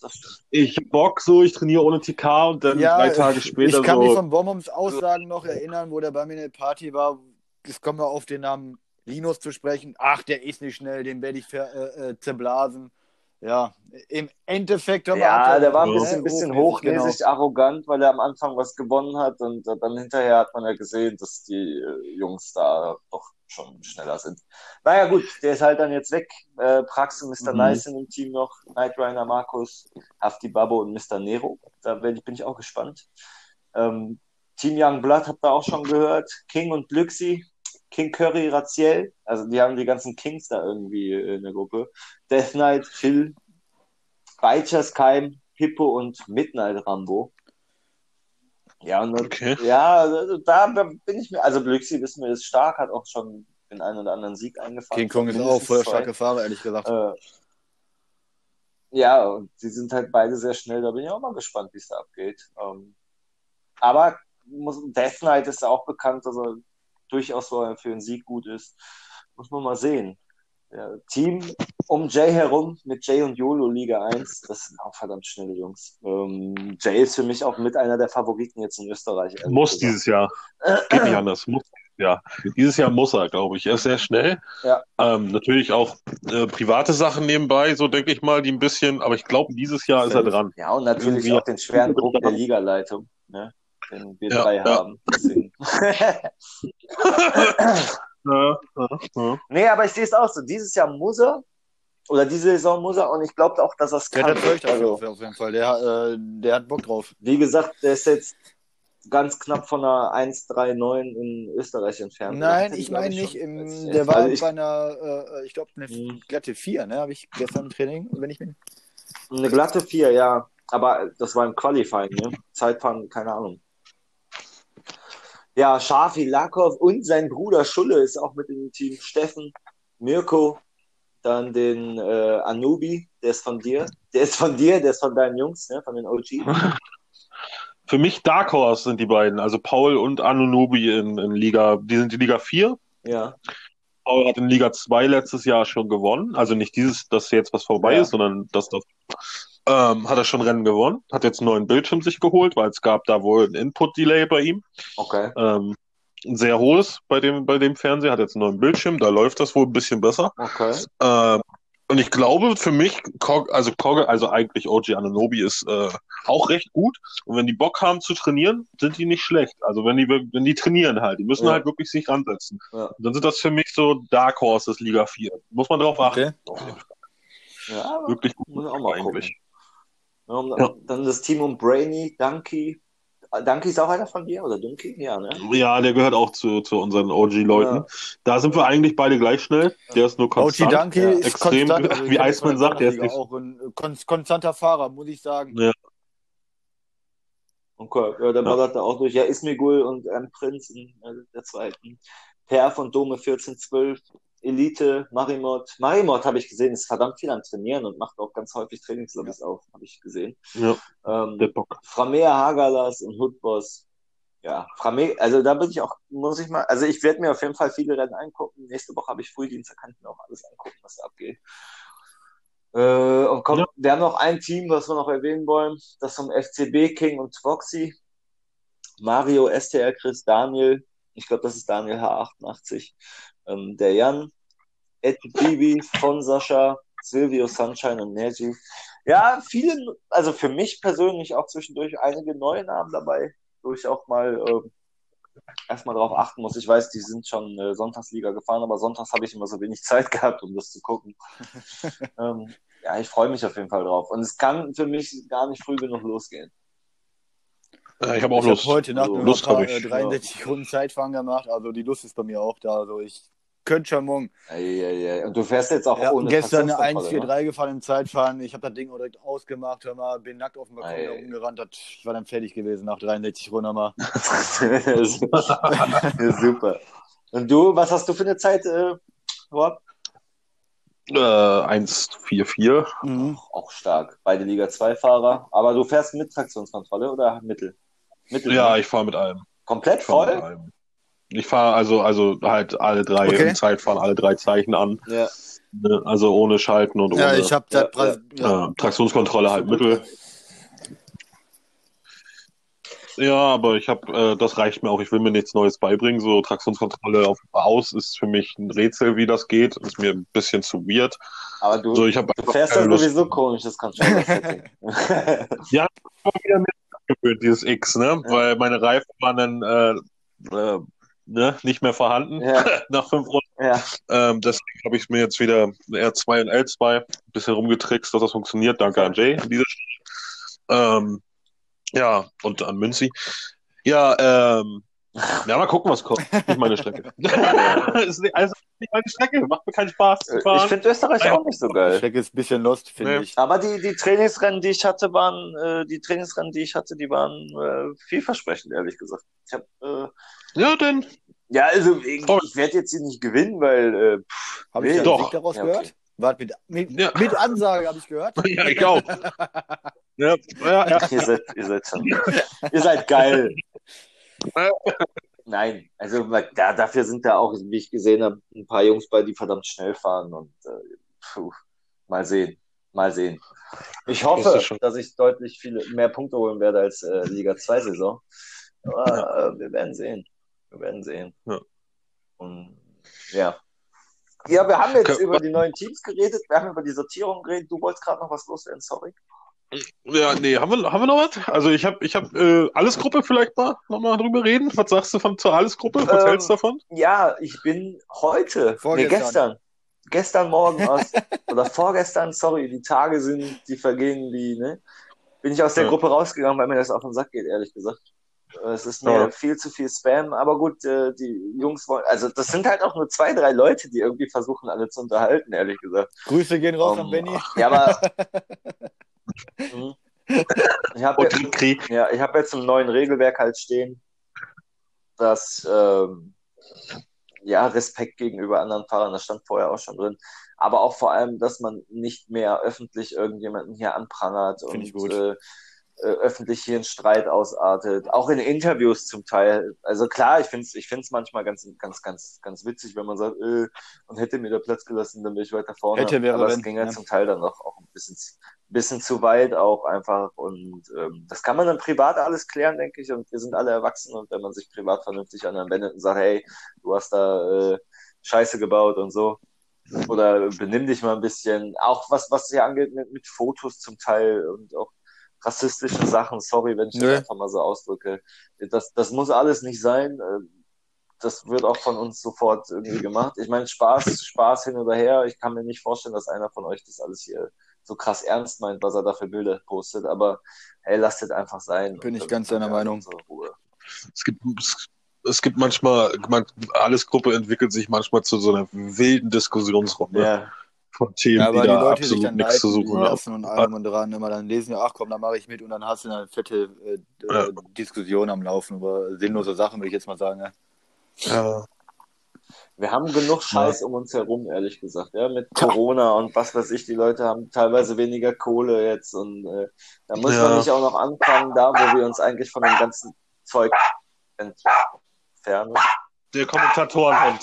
Ich Bock so, ich trainiere ohne TK und dann drei Tage später ich kann mich so. von Bombums Aussagen noch erinnern, wo der bei mir in der Party war. Es kommt mal auf den Namen Linus zu sprechen. Ach, der ist nicht schnell, den werde ich ver, äh, äh, zerblasen. Ja, im Endeffekt mal, Ja, er- der war ein bisschen, bisschen Hochnäsig, hochnäsig, arrogant, weil er am Anfang was gewonnen hat und dann hinterher hat man ja gesehen, dass die äh, Jungs da doch schon schneller sind. Naja, gut, der ist halt dann jetzt weg. Äh, Prax und Mr. Mhm. Nice in dem Team noch, Knight Rider Markus, Hafti Babbo und Mr. Nero. Da bin ich, bin ich auch gespannt. Ähm, Team Young Blood habt ihr auch schon gehört. King und Glüxi, King Curry, Raziel. Also die haben die ganzen Kings da irgendwie in der Gruppe. Death Knight, Phil, Righteous Keim, Hippo und Midnight Rambo. Ja, und dann, Okay. ja, also da bin ich mir, also Glüxi wissen wir, ist stark, hat auch schon den einen oder anderen Sieg eingefahren. King Kong ist auch voll starke Fahrer, ehrlich gesagt. Äh, ja, und sie sind halt beide sehr schnell, da bin ich auch mal gespannt, wie es da abgeht. Ähm, aber muss, Death Knight ist ja auch bekannt, dass er durchaus für einen Sieg gut ist. Muss man mal sehen. Ja, Team um Jay herum mit Jay und YOLO Liga 1, das sind auch verdammt schnelle Jungs. Ähm, Jay ist für mich auch mit einer der Favoriten jetzt in Österreich. Muss gesagt. dieses Jahr. Geht nicht anders. Muss dieses Jahr. Dieses Jahr muss er, glaube ich. Er ist sehr schnell. Ja. Ähm, natürlich auch äh, private Sachen nebenbei, so denke ich mal, die ein bisschen, aber ich glaube, dieses Jahr ist er dran. Ja, und natürlich Irgendwie- auch den schweren Druck der Ligaleitung, ne? Den wir Ja, drei ja. haben. Ja, ja. Nee, aber ich sehe es auch so. Dieses Jahr muss er, oder diese Saison muss er, und ich glaube auch, dass er es Der kann. hat Feucht Also, auf jeden Fall. Der, äh, der hat Bock drauf. wie gesagt, der ist jetzt ganz knapp von einer 1,39 in Österreich entfernt. Nein, ich meine nicht. Im, Also der war ich, bei einer, äh, ich glaube, eine Mhm. glatte 4, ne? Habe ich gestern im Training, wenn ich bin. eine glatte 4, ja. Aber das war im Qualifying, ne? Zeitfahren, keine Ahnung. Ja, Schafi Lakov und sein Bruder Schulle ist auch mit im Team. Steffen, Mirko, dann den äh, Anubi, der ist von dir. Der ist von dir, der ist von deinen Jungs, ne? Von den OG. Für mich Dark Horse sind die beiden, also Paul und Anunobi in, in Liga, die sind in Liga 4. Ja. Paul hat in Liga 2 letztes Jahr schon gewonnen. Also nicht dieses, dass jetzt was vorbei Ja. ist, sondern das, das ähm, hat er schon Rennen gewonnen. Hat jetzt einen neuen Bildschirm sich geholt, weil es gab da wohl ein Input-Delay bei ihm. Okay. Ähm, ein sehr hohes bei dem, bei dem Fernseher, hat jetzt einen neuen Bildschirm, da läuft das wohl ein bisschen besser. Okay. Ähm, und ich glaube, für mich, Kog, also Kog, also eigentlich OG Ananobi ist äh, auch recht gut. Und wenn die Bock haben zu trainieren, sind die nicht schlecht. Also wenn die, wenn die trainieren halt, die müssen Ja. halt wirklich sich ransetzen. Ja. Dann sind das für mich so Dark Horses Liga 4. Muss man drauf achten. Okay. Auf jeden Fall. Ja, aber Wirklich gut. muss auch mal eigentlich. Ja, und. Dann das Team um Brainy, Donkey. Donkey ist auch einer von dir, oder Donkey? Ja, ne? Ja, der gehört auch zu, zu unseren OG-Leuten. Ja. Da sind wir eigentlich beide gleich schnell. Der ist nur OG konstant. Danke ja, ist extrem, konstant. Also wie jetzt sagt, der ist nicht- auch ein äh, kon konstanter Fahrer, muss ich sagen. Ja. Okay, ja, der Ja. ballert da auch durch. Ja, Ismigul und ähm, Prinz in äh, der zweiten. Per von Dome 1412. Elite, Marimot. Marimot habe ich gesehen, ist verdammt viel am Trainieren und macht auch ganz häufig Trainingslobbys auf, habe ich gesehen. Ja, Ähm, der Bock. Framea Hagalas und Hoodboss. Ja, Frame, also da bin ich auch, muss ich mal, also ich werde mir auf jeden Fall viele Rennen angucken. Nächste Woche habe ich Frühdienst, da kann ich mir auch alles angucken, was da abgeht. Äh, und komm, Ja. wir haben noch ein Team, was wir noch erwähnen wollen, das vom FCB King und Twoxy. Mario, STR, Chris, Daniel, ich glaube, das ist Daniel H88, ähm, der Jan, Ed Bibi von Sascha, Silvio Sunshine und Neji. Ja, viele, also für mich persönlich auch zwischendurch einige neue Namen dabei, wo ich auch mal ähm, erstmal drauf achten muss. Ich weiß, die sind schon äh, Sonntagsliga gefahren, aber sonntags habe ich immer so wenig Zeit gehabt, um das zu gucken. ähm, ja, ich freue mich auf jeden Fall drauf. Und es kann für mich gar nicht früh genug losgehen. Äh, ich habe auch ich Lust. habe heute Nacht Also, nur Lust noch hab äh, ich, 63 Runden Zeitfahren gemacht. Also die Lust ist bei mir auch da. Also ich Eieiei. Und du fährst jetzt auch Ja, ohne gestern eine Traktionskontrolle, ne? 1-4-3 gefahren im Zeitfahren. Ich habe das Ding auch direkt ausgemacht. Hör mal, bin nackt auf dem Balkon da rumgerannt. Das, ich war dann fertig gewesen nach 63 Runden. Mal. ja, super. Und du, was hast du für eine Zeit, äh, Rob? Äh, 1,44. Mhm. Auch stark. Beide Liga 2 Fahrer. Aber du fährst mit Traktionskontrolle oder Mittel? Mittel. Ja, ne? ich fahre mit allem. Komplett voll? Ich fahre also, also halt alle drei Okay. im Zeitfahren, alle drei Zeichen an. Ja. Ne? Also ohne Schalten und ohne Ja, ich habe Ja, das. Ja, äh, Traktionskontrolle halt Mittel. Ja, aber ich habe, äh, das reicht mir auch. Ich will mir nichts Neues beibringen. So Traktionskontrolle auf aus ist für mich ein Rätsel, wie das geht. Ist mir ein bisschen zu weird. Aber du, So, ich habe du fährst ja sowieso komisches Controller-Setting. wieder mir abgewöhnt, dieses X, ne? Ja. Weil meine Reifen waren dann äh, äh, ne? nicht mehr vorhanden ja, nach fünf Runden. ja. Ähm, deswegen habe ich mir jetzt wieder R2 und L2 ein bisschen rumgetrickst, dass das funktioniert. Danke an Jay an dieser Stelle. Ähm, ja, und an Münzi. Ja, ähm, ja, mal gucken, was kommt. Nicht meine Strecke. ist nicht, also nicht meine Strecke. Macht mir keinen Spaß zu Ich fahren. finde Österreich auch nicht so die geil. Strecke ist ein bisschen lost, finde Nee. ich. Aber die, die Trainingsrennen, die ich hatte, waren, äh, die Trainingsrennen, die ich hatte, die waren äh, vielversprechend, ehrlich gesagt. Ich hab, äh, ja, denn. ja, also ich, ich werde jetzt hier nicht gewinnen, weil äh, Habe ich nee, doch. Sieg daraus Ja, okay. gehört? Warte, mit, mit, Ja. mit Ansage habe ich gehört. Ja, ich auch. Ja, ja, ja. ihr seid, ihr seid schon, ihr seid geil. Nein, also da, dafür sind da auch, wie ich gesehen habe, ein paar Jungs bei, die verdammt schnell fahren und äh, puh, mal sehen, mal sehen. Ich Das hoffe, schon- dass ich deutlich viele mehr Punkte holen werde als äh, Liga 2 Saison. Aber äh, wir werden sehen. Wir werden sehen. Ja. Und ja. Ja, wir haben jetzt Kö- über die neuen Teams geredet, wir haben über die Sortierung geredet. Du wolltest gerade noch was loswerden, sorry. Ja, nee, haben wir, haben wir noch was? Also ich habe ich hab, äh, Alles-Gruppe vielleicht mal nochmal drüber reden. Was sagst du von zur Alles-Gruppe? Was Ähm, hältst du davon? Ja, ich bin heute, nee, gestern, gestern Morgen aus, oder vorgestern, sorry, die Tage sind, die vergehen wie, ne? Bin ich aus der Ja. Gruppe rausgegangen, weil mir das auf den Sack geht, ehrlich gesagt. Es ist mir Ja. viel zu viel Spam, aber gut, äh, die Jungs wollen, also das sind halt auch nur zwei, drei Leute, die irgendwie versuchen, alle zu unterhalten, ehrlich gesagt. Grüße gehen raus Um, an Benny. Ja, aber Mhm. ich habe Und Krieg, Krieg. ja, ich habe jetzt im neuen Regelwerk halt stehen, dass ähm, ja Respekt gegenüber anderen Fahrern, das stand vorher auch schon drin, aber auch vor allem, dass man nicht mehr öffentlich irgendjemanden hier anprangert Finde und ich gut. äh, öffentlich hier in Streit ausartet, auch in Interviews zum Teil. Also klar, ich finde es ich find's manchmal ganz, ganz, ganz, ganz witzig, wenn man sagt, äh, und hätte mir der Platz gelassen, dann wäre ich weiter vorne. Hätte, wäre, aber es ging ja zum Teil dann noch auch ein bisschen, bisschen zu weit auch einfach. Und ähm, das kann man dann privat alles klären, denke ich, und wir sind alle erwachsen. Und wenn man sich privat vernünftig an wendet und sagt, hey, du hast da äh, Scheiße gebaut und so, oder benimm dich mal ein bisschen, auch was, was hier angeht mit, mit Fotos zum Teil und auch rassistische Sachen, sorry, wenn ich das einfach mal so ausdrücke. Das, das muss alles nicht sein. äh, Das wird auch von uns sofort irgendwie gemacht. Ich meine, Spaß, Spaß hin oder her. Ich kann mir nicht vorstellen, dass einer von euch das alles hier so krass ernst meint, was er da für Bilder postet. Aber hey, lasst es einfach sein. Bin ich ganz deiner Meinung. Ruhe. Es gibt, es, es gibt manchmal, man, Alles-Gruppe entwickelt sich manchmal zu so einer wilden Diskussionsrunde Ja, von Themen, Ja, weil die die da Leute sich absolut dann nichts zu suchen haben. lassen und allem und dran immer dann lesen, ja, ach komm, dann mache ich mit und dann hast du eine fette äh, Ja. äh, Diskussion am Laufen über sinnlose Sachen, würde ich jetzt mal sagen. Ja. Ja. wir haben genug Scheiß um uns herum, ehrlich gesagt. Ja, mit Corona und was weiß ich. Die Leute haben teilweise weniger Kohle jetzt und äh, da muss Ja. man nicht auch noch anfangen, da wo wir uns eigentlich von dem ganzen Zeug entfernen. Der Kommentatorenhund.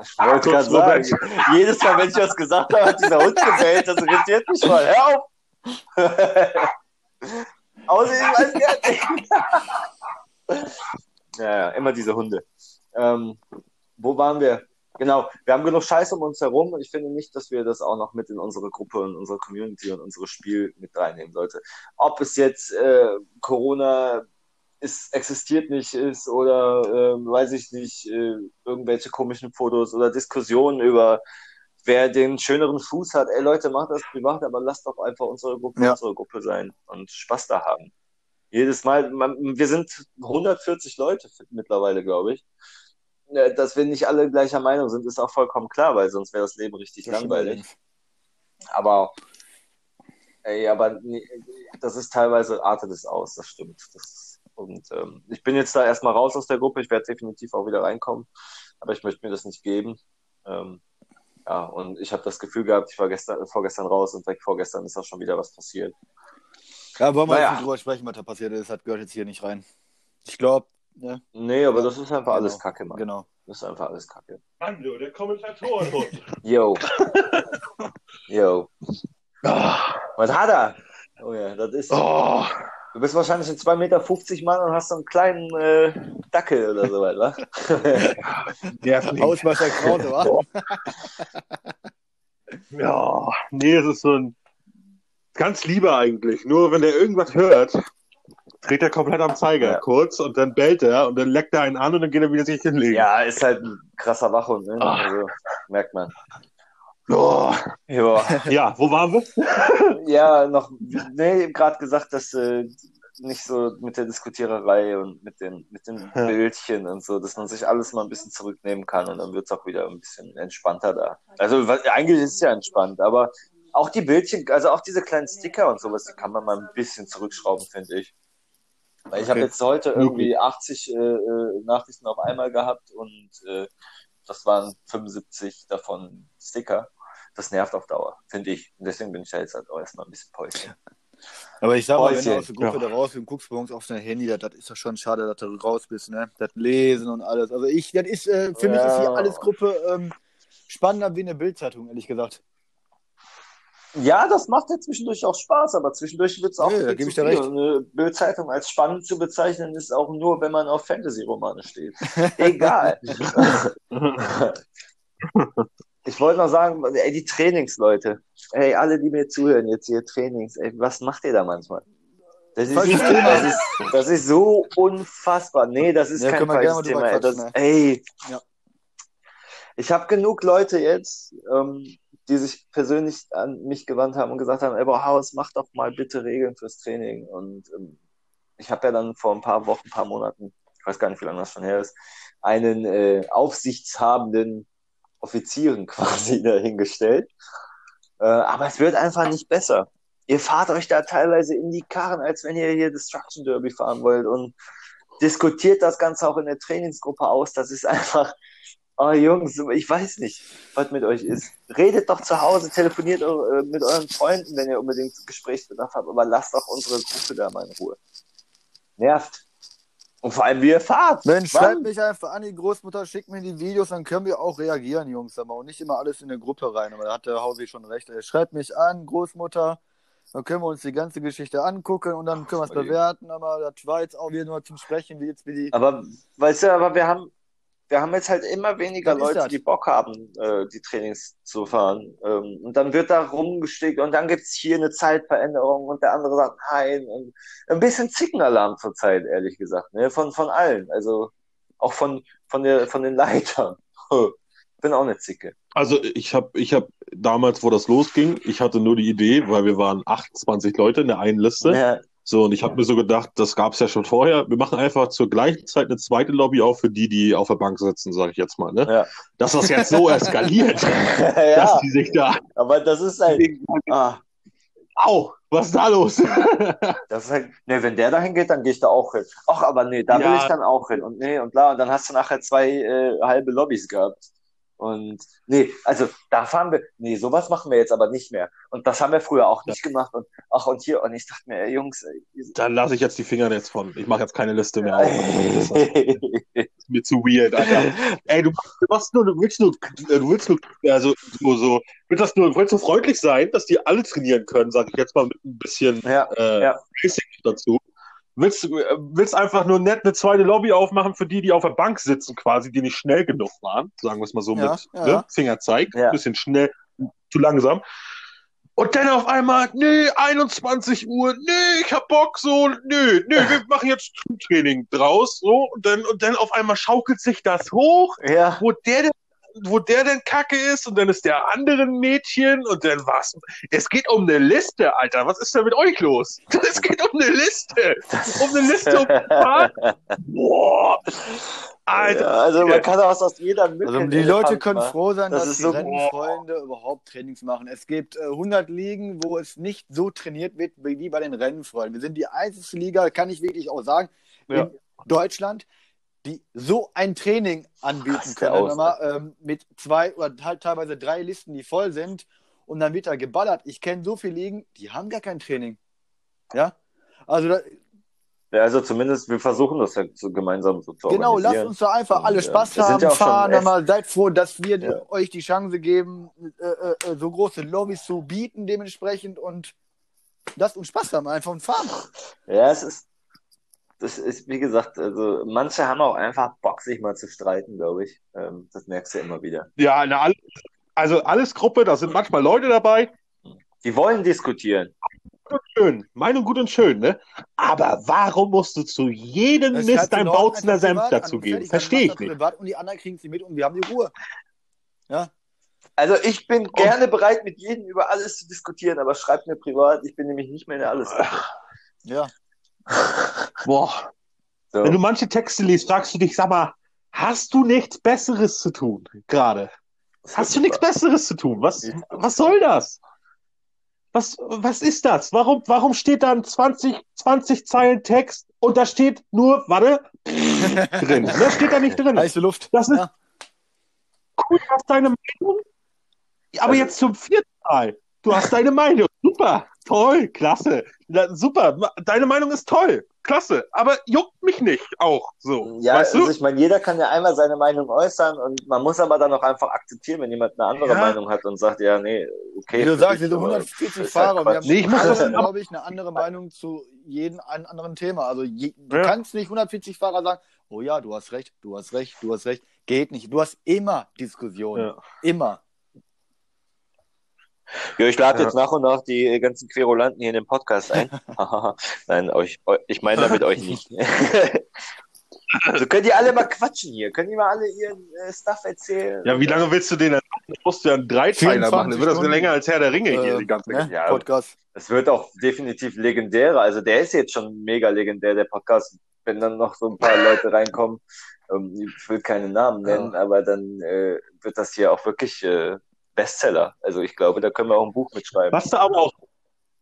Ich wollte gerade sagen, jedes Mal, wenn ich was gesagt habe, hat dieser Hund gebellt. Das irritiert mich mal. Hör auf! Außerdem weiß der nicht. ja, ja, immer diese Hunde. Ähm, wo waren wir? Genau, wir haben genug Scheiß um uns herum und ich finde nicht, dass wir das auch noch mit in unsere Gruppe und unsere Community und unser Spiel mit reinnehmen sollte. Ob es jetzt äh, Corona ist, existiert nicht ist oder ähm, weiß ich nicht, äh, irgendwelche komischen Fotos oder Diskussionen über wer den schöneren Fuß hat. Ey Leute, macht das privat, aber lasst doch einfach unsere Gruppe Ja. unsere Gruppe sein und Spaß da haben. Jedes Mal, man, wir sind 140 Leute mittlerweile, glaube ich. Äh, Dass wir nicht alle gleicher Meinung sind, ist auch vollkommen klar, weil sonst wäre das Leben richtig Das langweilig. Aber, ey, aber nee, das ist teilweise artet es aus, das stimmt. Das, und ähm, ich bin jetzt da erstmal raus aus der Gruppe. Ich werde definitiv auch wieder reinkommen, aber ich möchte mir das nicht geben. Ähm, ja, und ich habe das Gefühl gehabt, ich war gestern, vorgestern raus und direkt vorgestern ist auch schon wieder was passiert. Ja, wollen wir Naja. jetzt nicht drüber sprechen, was da passiert ist. Das gehört jetzt hier nicht rein. Ich glaube, ne? Nee, aber Ja, das ist einfach alles genau. Kacke, Mann. Genau. Das ist einfach alles Kacke. Hallo, der Kommentatorenhund. Yo. Yo. Was hat er? Oh ja, das ist. Oh, Du bist wahrscheinlich ein 2,50 Meter Mann und hast so einen kleinen äh, Dackel oder so weit, wa? nervig. Hausmeister Krause, wa? Ja, nee, es ist so ein ganz lieber eigentlich. Nur wenn der irgendwas hört, dreht er komplett am Zeiger Ja. kurz und dann bellt er und dann leckt er einen an und dann geht er wieder sich hinlegen. ja, ist halt ein krasser Wachhund, ne? Ah. Also, merkt man. Oh. Ja, Ja, wo waren wir? ja noch, nee, gerade gesagt, dass äh, nicht so mit der Diskutiererei und mit den, mit den Ja. Bildchen und so, dass man sich alles mal ein bisschen zurücknehmen kann und dann wird es auch wieder ein bisschen entspannter da. Also was, eigentlich ist es ja entspannt, aber auch die Bildchen, also auch diese kleinen Sticker und sowas, die kann man mal ein bisschen zurückschrauben, finde ich. Weil ich habe jetzt heute irgendwie 80 äh, äh, Nachrichten auf einmal gehabt und äh, das waren 75 davon Sticker. Das nervt auf Dauer, finde ich. Und deswegen bin ich da jetzt halt auch erstmal ein bisschen Päuschen. Aber ich sag mal, wenn du aus der Gruppe Ja. da raus und guckst morgens auf dein Handy, das, das ist doch schon schade, dass du raus bist, ne? Das Lesen und alles. Also ich, das ist, äh, für mich ist hier Ja. alles Gruppe ähm, spannender wie eine Bildzeitung, ehrlich gesagt. Ja, das macht ja zwischendurch auch Spaß, aber zwischendurch wird es auch Ja, da gebe ich dir recht. Eine Bildzeitung als spannend zu bezeichnen ist auch nur, wenn man auf Fantasy-Romane steht. Egal. ich wollte noch sagen, ey, die Trainingsleute, ey, alle, die mir zuhören, jetzt hier Trainings, ey, was macht ihr da manchmal? Das ist, Falsches Thema. das ist, das ist so unfassbar. Nee, das ist Ja, kein falsches Thema. Ey, das, ey. Ja. Ich habe genug Leute jetzt, ähm, die sich persönlich an mich gewandt haben und gesagt haben, ey, boah, Haus, mach doch mal bitte Regeln fürs Training. Und ähm, ich habe ja dann vor ein paar Wochen, ein paar Monaten, ich weiß gar nicht, wie lange das schon her ist, einen äh, aufsichtshabenden Offizieren quasi dahingestellt. Äh, aber es wird einfach nicht besser. Ihr fahrt euch da teilweise in die Karren, als wenn ihr hier Destruction Derby fahren wollt und diskutiert das Ganze auch in der Trainingsgruppe aus. Das ist einfach, oh Jungs, ich weiß nicht, was mit euch ist. Redet doch zu Hause, telefoniert äh, mit euren Freunden, wenn ihr unbedingt Gesprächsbedarf habt, aber lasst doch unsere Gruppe da mal in Ruhe. Nervt. Und vor allem, wie ihr fahrt. Mensch, Wann? schreibt mich einfach an, die Großmutter schickt mir die Videos, dann können wir auch reagieren, Jungs. Aber auch nicht immer alles in eine Gruppe rein. Aber da hat der Hausi schon recht. Ey. Schreibt mich an, Großmutter. Dann können wir uns die ganze Geschichte angucken und dann können wir es bewerten. Aber das war jetzt auch wieder nur zum Sprechen, wie jetzt wie die. Aber, weißt du, aber wir haben, wir haben jetzt halt immer weniger Leute, das? die Bock haben, äh, die Trainings zu fahren. Ähm, und dann wird da rumgestickt und dann gibt's hier eine Zeitveränderung und der andere sagt nein. Und ein bisschen Zickenalarm zurzeit, ehrlich gesagt, ne? Von, von allen. Also auch von, von, der, von den Leitern. Ich bin auch eine Zicke. Also ich habe ich hab damals, wo das losging, ich hatte nur die Idee, weil wir waren 28 Leute in der einen Liste. Ja, So, und ich habe mir so gedacht, das gab's ja schon vorher. Wir machen einfach zur gleichen Zeit eine zweite Lobby auf für die, die auf der Bank sitzen, sage ich jetzt mal. Ne? Ja. Dass das jetzt so eskaliert, dass ja die sich da. aber das ist halt, ah, Au, was ist da los? Das ist halt, ne, wenn der dahin geht, dann gehe ich da auch hin. Ach, aber nee, da will Ja. ich dann auch hin. Und nee, und bla, und dann hast du nachher zwei äh, halbe Lobbys gehabt. Und nee, also da fahren wir, nee, sowas machen wir jetzt aber nicht mehr. Und das haben wir früher auch nicht gemacht. Und ach, und hier, und ich dachte mir, ey, Jungs, ey, Dann lasse ich jetzt die Finger jetzt von. Ich mache jetzt keine Liste mehr auf. Das ist mir zu weird, Alter. Ey, du, du machst nur, du willst nur, äh, du willst nur, also so, so, willst das nur, du willst so freundlich sein, dass die alle trainieren können, sag ich jetzt mal mit ein bisschen ja, äh, Ja. Basic dazu. Willst, du- äh, willst einfach nur nett eine zweite Lobby aufmachen für die, die auf der Bank sitzen, quasi, die nicht schnell genug waren, sagen wir es mal so Ja, mit ja. Ne? Fingerzeig, Ja. ein bisschen schnell, zu langsam. Und dann auf einmal, nee, 21 Uhr, nee, ich hab Bock, so, nö, nö, wir machen jetzt Training draus, so, und dann, und dann auf einmal schaukelt sich das hoch, ja, wo der, wo der denn Kacke ist und dann ist der andere ein Mädchen und dann was. Es geht um eine Liste, Alter. Was ist denn mit euch los? Es geht um eine Liste. Um eine Liste. Um Boah. Alter. Ja, also man kann auch aus jeder Mücke Also die Leute können machen. froh sein, Das dass die so- Rennfreunde überhaupt Trainings machen. Es gibt äh, 100 Ligen, wo es nicht so trainiert wird wie bei den Rennfreunden. Wir sind die einzige Liga, kann ich wirklich auch sagen, Ja. in Deutschland, die so ein Training anbieten Raste können. aus. Mal, ähm, mit zwei oder halt teilweise drei Listen, die voll sind und dann wird da geballert. Ich kenne so viele Ligen, die haben gar kein Training. Ja? Also da, Ja, also zumindest, wir versuchen das halt so gemeinsam so zu Genau, lasst uns da einfach alle Spaß sind haben, ja fahren, echt- mal seid froh, dass wir Ja. euch die Chance geben, äh, äh, äh, so große Lobbys zu bieten dementsprechend und lasst uns Spaß haben, einfach und fahren. Ja, es ist, das ist, wie gesagt, also manche haben auch einfach Bock, sich mal zu streiten, glaube ich. Ähm, das merkst du immer wieder. Ja, na, all- also alles Gruppe, da sind manchmal Leute dabei. Die wollen diskutieren. Schön, Meinung gut und schön, ne? Aber warum musst du zu jedem Das ist Mist ein genau Bautzener Senf privat dazu an, geben? fertig, dann Verstehe ich nicht. Privat und die anderen kriegen sie mit und wir haben die Ruhe. Ja, Also ich bin gerne bereit, mit jedem über alles zu diskutieren, aber schreibt mir privat, ich bin nämlich nicht mehr in der alles. ja. Boah. So. Wenn du manche Texte liest, fragst du dich, sag mal, hast du nichts Besseres zu tun gerade? Hast du nichts Besseres zu tun? Was, was soll das? Was, was ist das? Warum, warum steht da ein 20, 20 Zeilen Text und da steht nur, warte, drin? Das steht da nicht drin. Heiße Luft. Das ist ja. cool, du hast deine Meinung. Aber Also- jetzt zum vierten Mal. Du hast deine Meinung. Super, toll, klasse. Na, super, deine Meinung ist toll, klasse. Aber juckt mich nicht auch so. Ja, weißt du? also ich meine, jeder kann ja einmal seine Meinung äußern und man muss aber dann auch einfach akzeptieren, wenn jemand eine andere Ja. Meinung hat und sagt, ja, nee, okay. Wie du sagst, dich, wir sind aber 140 ist halt Fahrer und wir haben Nee, ich glaube ich, eine andere Meinung zu jedem einen anderen Thema. Also je, du Ja. kannst nicht 140 Fahrer sagen, oh ja, du hast recht, du hast recht, du hast recht. Geht nicht. Du hast immer Diskussionen. Ja. Immer. Ja, ich lade Ja. jetzt nach und nach die ganzen Querulanten hier in den Podcast ein. Nein, euch, eu- ich meine damit euch nicht. also könnt ihr alle mal quatschen hier. Könnt ihr mal alle ihren äh, Stuff erzählen? Ja, wie lange willst du den dann machen? Du musst ja einen Dreiteiler 24 machen. Dann wird das länger als Herr der Ringe hier Äh, die ganze ne? Ja. Podcast. Es wird auch definitiv legendärer. Also der ist jetzt schon mega legendär, der Podcast. Wenn dann noch so ein paar Leute reinkommen, ähm, ich will keine Namen nennen, aber dann äh, wird das hier auch wirklich äh, Bestseller. Also ich glaube, da können wir auch ein Buch mitschreiben. Was da aber auch,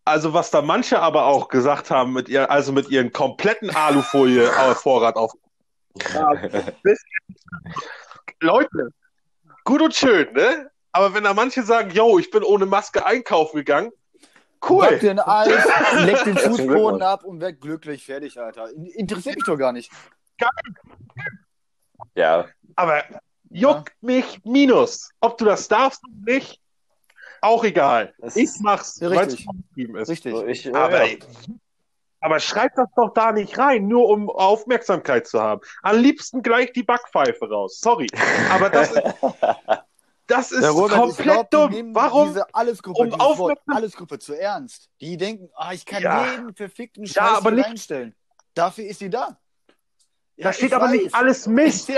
also was da manche aber auch gesagt haben mit ihr, also mit ihren kompletten Alufolie-Vorrat auf. Ja, das- Leute, gut und schön, ne? Aber wenn da manche sagen, yo, ich bin ohne Maske einkaufen gegangen, Pack cool. den Eis, leck den Fußboden ab und werd glücklich. Fertig, Alter. In- Interessiert mich doch gar nicht. Ja, Aber juckt mich minus. Ob du das darfst oder nicht, auch egal. Das Ich mach's, Ja, weil es richtig. vorgeschrieben ist. Richtig. so ich, Aber, ja. aber schreib das doch da nicht rein, nur um Aufmerksamkeit zu haben. Am liebsten gleich die Backpfeife raus. Sorry. Aber das ist, das ist Robert, komplett glaub, dumm. Warum? diese Allesgruppe, Um dieses Wort aufmerksam- Allesgruppe zu ernst. Die denken, ah, ich kann Ja. jeden verfickten Ja, Scheiß aber hier nicht- reinstellen. Dafür ist sie da. Ja, Da steht aber weiß. nicht alles Mist.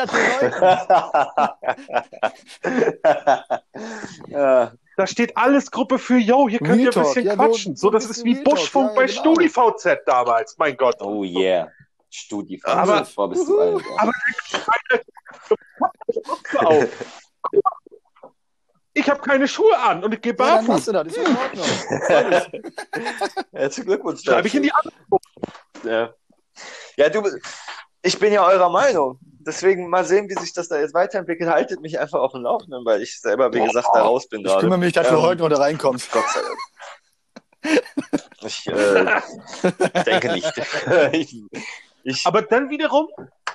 ja. Da steht alles Gruppe für, yo, hier könnt ihr ein Real bisschen ja, quatschen. So, so das ist wie Real Buschfunk ja, bei genau. StudiVZ damals. Mein Gott. Oh yeah. Studi. Aber- Boah, bist du alt. ja. Aber- auf. Ich habe keine Schuhe an und ich gehe Ja, barfuß. du das, ist in Ordnung. Herzlichen Glückwunsch. Schreibe ich in die Ja. ja, du, ich bin ja eurer Meinung. Deswegen mal sehen, wie sich das da jetzt weiterentwickelt. Haltet mich einfach auf dem Laufenden, weil ich selber, wie gesagt, da raus bin Ich kümmere mich, dass du Ähm, heute noch da reinkommst. Gott sei Dank. Ich äh, denke nicht. ich, ich, Aber dann wiederum,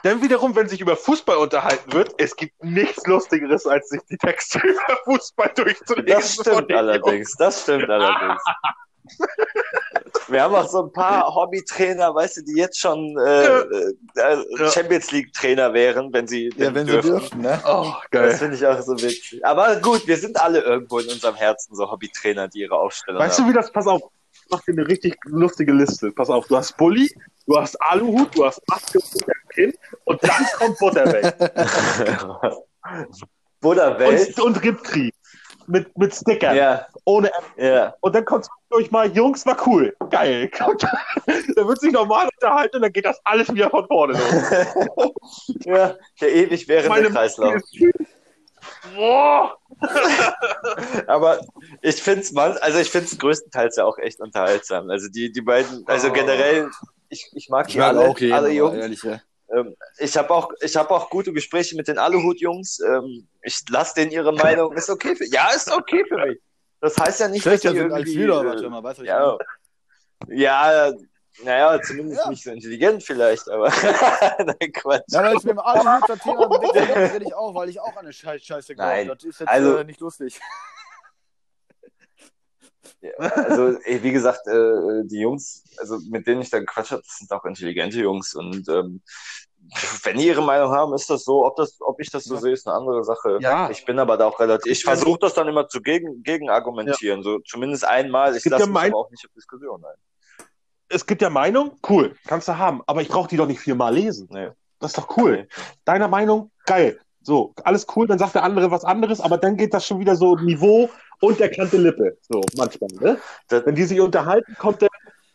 dann wiederum, wenn sich über Fußball unterhalten wird, es gibt nichts Lustigeres, als sich die Texte über Fußball durchzulesen. das stimmt allerdings. Das stimmt allerdings. Wir haben auch so ein paar Hobbytrainer, weißt du, die jetzt schon äh, äh, Ja. Champions League Trainer wären, wenn sie Ja, wenn sie dürfen. dürften, ne? Oh, Das geil. finde ich auch so witzig. Aber gut, wir sind alle irgendwo in unserem Herzen so Hobbytrainer, die ihre Aufstellung Weißt du, haben. wie das, pass auf, ich mach dir eine richtig lustige Liste. Pass auf, du hast Bulli, du hast Aluhut, du hast Maske und dann kommt Butterweg. Welt. und, und Riptree. Mit, mit Stickern. Ja, Ohne App. ja. Und dann kommt durch mal, Jungs, war cool. Geil. dann wird sich normal unterhalten und dann geht das alles wieder von vorne los. ja, der ewig währende Kreislauf. Boah. Aber ich finde es also ich finde es größtenteils ja auch echt unterhaltsam. Also die, die beiden, also Oh. generell, ich, ich mag die Ja, alle, okay, alle Jungs. ehrlich, ja. Ähm, ich habe auch, ich habe auch gute Gespräche mit den Aluhut-Jungs. Ähm, ich lasse denen ihre Meinung. Ist okay für, ja, ist okay für mich. Das heißt ja nicht, dass Schlechter die sind als irgendwie, wir, äh, warte mal, weißt du, Ja, ja, naja, zumindest Ja. nicht so intelligent vielleicht, aber nein, Quatsch. Ja, weil ich mir im Aluhut das Thema rede ich auch, weil ich auch eine Scheiß Scheiße glaube. Nein. Das ist jetzt Also- äh, nicht lustig. Ja, Also, ey, wie gesagt, äh, die Jungs, also mit denen ich da gequatscht habe, das sind auch intelligente Jungs und ähm, wenn die ihre Meinung haben, ist das so. Ob das, ob ich das so Ja. sehe, ist eine andere Sache. Ja. Ich bin aber da auch relativ. Ich versuche das dann immer zu gegen, gegen argumentieren, so zumindest einmal. Ich lasse ja mich mein- aber auch nicht auf Diskussion ein. Es gibt ja Meinung, cool, kannst du haben. Aber ich brauche die doch nicht viermal lesen. Nee. Das ist doch cool. Deiner Meinung, geil. So, alles cool, dann sagt der andere was anderes, aber dann geht das schon wieder so Niveau und der kannte Lippe. So, manchmal, ne? Das, Wenn die sich unterhalten, kommt der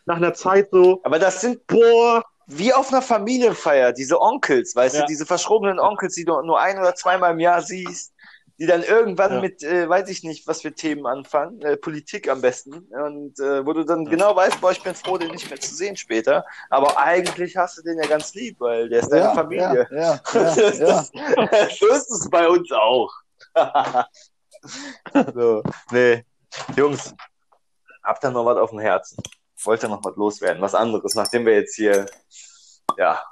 nach einer Zeit so, aber das sind boah, wie auf einer Familienfeier, diese Onkels, weißt Ja. du, diese verschrobenen Onkels, die du nur ein oder zweimal im Jahr siehst, die dann irgendwann Ja. mit, äh, weiß ich nicht, was für Themen anfangen, äh, Politik am besten, und äh, wo du dann genau weißt, boah, ich bin froh, den nicht mehr zu sehen später, aber eigentlich hast du den ja ganz lieb, weil der ist deine ja, Familie. Ja, ja, ja, ja. so ist es bei uns auch. so, nee. Jungs, habt ihr noch was auf dem Herzen? Wollt ihr noch was loswerden? Was anderes, nachdem wir jetzt hier, ja,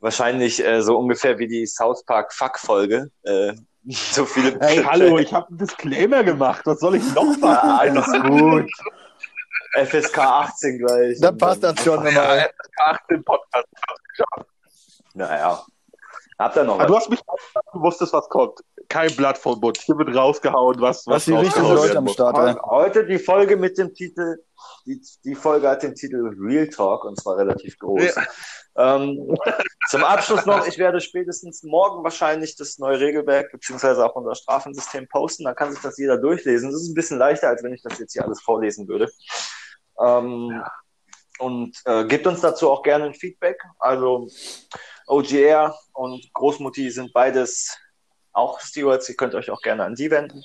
wahrscheinlich äh, so ungefähr wie die South Park Fuck-Folge, äh, so viele. Hey, hallo, ich habe einen Disclaimer gemacht. Was soll ich noch Ja, machen? alles gut. FSK 18 gleich. Dann passt das schon nochmal. 18 Podcast. Naja. Habt ihr noch Aber was? du hast mich du wusstest, was kommt. Kein Blatt vom Mund. Hier wird rausgehauen, was, Was die richtigen Leute am. Start, ey. Heute die Folge mit dem Titel, die, die Folge hat den Titel Real Talk und zwar relativ groß. Ähm, zum Abschluss noch, ich werde spätestens morgen wahrscheinlich das neue Regelwerk beziehungsweise auch unser Strafensystem posten, dann kann sich das jeder durchlesen. Das ist ein bisschen leichter, als wenn ich das jetzt hier alles vorlesen würde. Ähm, und äh, gebt uns dazu auch gerne ein Feedback. Also OGR und Großmutti sind beides auch Stewards. Ihr könnt euch auch gerne an die wenden.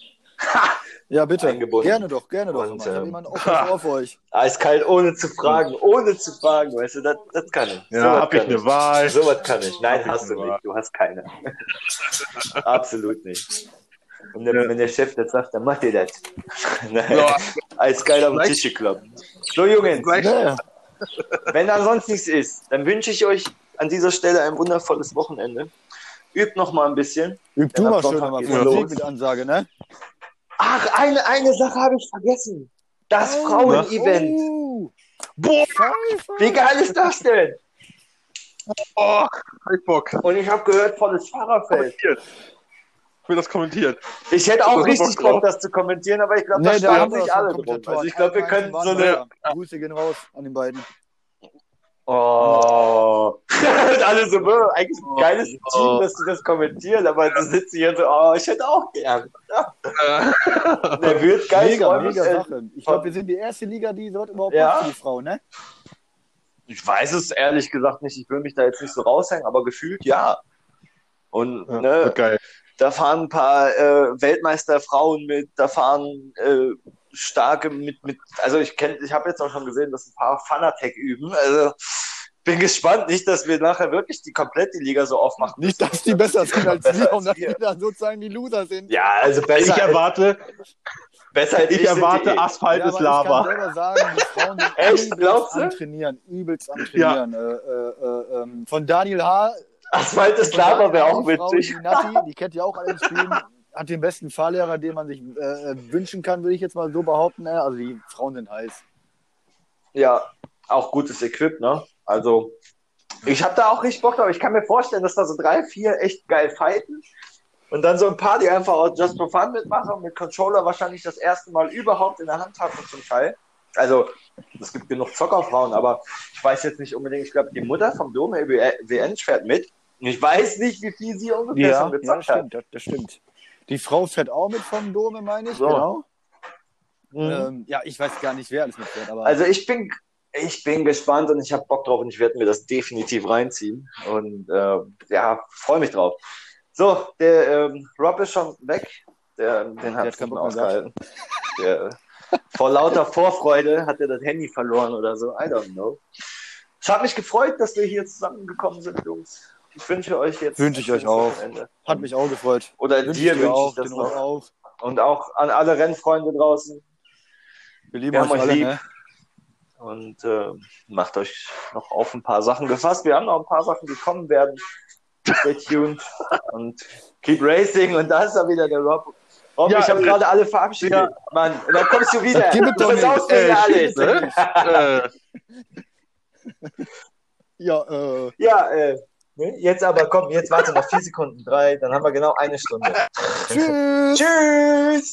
Ja, bitte. Eingebunden. Gerne doch, gerne doch. Und, ich habe ähm, jemand für euch. Eiskalt, ohne zu fragen, ohne zu fragen, weißt du, das, das kann ich. Ja, Sowas hab ich kann eine Wahl. Sowas kann ich. Nein, Hab ich hast du eine Wahl. nicht. Du hast keine. Absolut nicht. Und der, Ja. wenn der Chef das sagt, dann macht ihr das. Nein, Ja. Eiskalt auf den Tisch gekloppt. So, Jungs, Ja, wenn da sonst nichts ist, dann wünsche ich euch an dieser Stelle ein wundervolles Wochenende. Übt noch mal ein bisschen. üb du mal schön los. Musik mit Ansage, ne? Ach, eine, eine Sache habe ich vergessen. Das Frauen-Event. Oh, Boah, Pfeife. Wie geil ist das denn? oh, ich Bock. Und ich habe gehört, volles Fahrerfeld. Kommentiert. Ich will das kommentieren. Ich hätte auch richtig Bock das zu kommentieren, aber ich glaube, Nee, da wir sich alle drum. Also ich glaube, wir können so eine... Grüße gehen raus an den beiden. Oh. Alle so, "Bö, eigentlich ein geiles Oh. Team, dass die das kommentieren, aber du sitzt hier so, oh, ich hätte auch gern. Der wird geil. Mega, mega ey. Sache. Ich glaube, wir sind die erste Liga, die dort überhaupt Ja. macht für die Frau, ne? Ich weiß es ehrlich gesagt nicht. Ich will mich da jetzt nicht so raushängen, aber gefühlt ja. Und Ja, ne, da fahren ein paar äh, Weltmeisterfrauen mit, da fahren äh, starke mit, mit, also ich kenne, ich habe jetzt auch schon gesehen, dass ein paar Fanatec üben. Also bin gespannt, nicht, dass wir nachher wirklich die komplett die Liga so aufmachen. Nicht, dass die besser sind als wir und dass wir. dann sozusagen die Loser sind. Ja, also Ich besser, als, erwarte, besser als ich sind erwarte die eh. Asphalt Ja, ist aber ich kann Lava. selber sagen, die Frauen sind Echt? übelst Glaubst du? am Trainieren, übelst am Trainieren. Äh, äh, äh, ähm, von Daniel H. Asphalt ist Lava wäre auch witzig. Die Nati, die kennt ihr auch alle im Stream, hat den besten Fahrlehrer, den man sich äh, wünschen kann, würde ich jetzt mal so behaupten. Ne? Also die Frauen sind heiß. Ja, auch gutes Equip, ne? Also, ich habe da auch richtig Bock drauf. Ich kann mir vorstellen, dass da so drei, vier echt geil fighten. Und dann so ein paar, die einfach auch Just for Fun mitmachen, mit Controller wahrscheinlich das erste Mal überhaupt in der Hand hatten zum Teil. Also, es gibt genug Zockerfrauen, aber ich weiß jetzt nicht unbedingt, ich glaube, die Mutter vom Dome WN fährt mit. Und ich weiß nicht, wie viel sie ungefähr schon ja, gezockt das hat. stimmt, das, das stimmt. Die Frau fährt auch mit vom Dome, meine ich, So. genau. Mhm. Ähm, ja, ich weiß gar nicht, wer alles mitfährt, aber Also ich bin, ich bin gespannt und ich habe Bock drauf und ich werde mir das definitiv reinziehen. Und äh, ja, freue mich drauf. So, der ähm, Rob ist schon weg. Der, den hat mehr ausgehalten. Der, vor lauter Vorfreude hat er das Handy verloren oder so. I don't know. Es hat mich gefreut, dass wir hier zusammengekommen sind, Jungs. Ich wünsche euch jetzt. Wünsche ich euch auch. Wochenende. hat mich auch gefreut. Oder Wünsche dir wünsche ich auch, das noch. auch. Und auch an alle Rennfreunde draußen. Wir lieben Wir euch euch alle, lieb. ne? Und äh, macht euch noch auf ein paar Sachen gefasst. Wir haben noch ein paar Sachen, die kommen werden. Stay tuned und keep racing. Und da ist er wieder, der Rob. Rob, Ja, ich habe äh, gerade alle verabschiedet. ja. Mann, und dann kommst du wieder. Gib Du versaust mir ja alles. äh, Ja, äh, Ja, äh? Jetzt aber komm, jetzt warte noch vier Sekunden, drei, dann haben wir genau eine Stunde. tschüss. Tschüss!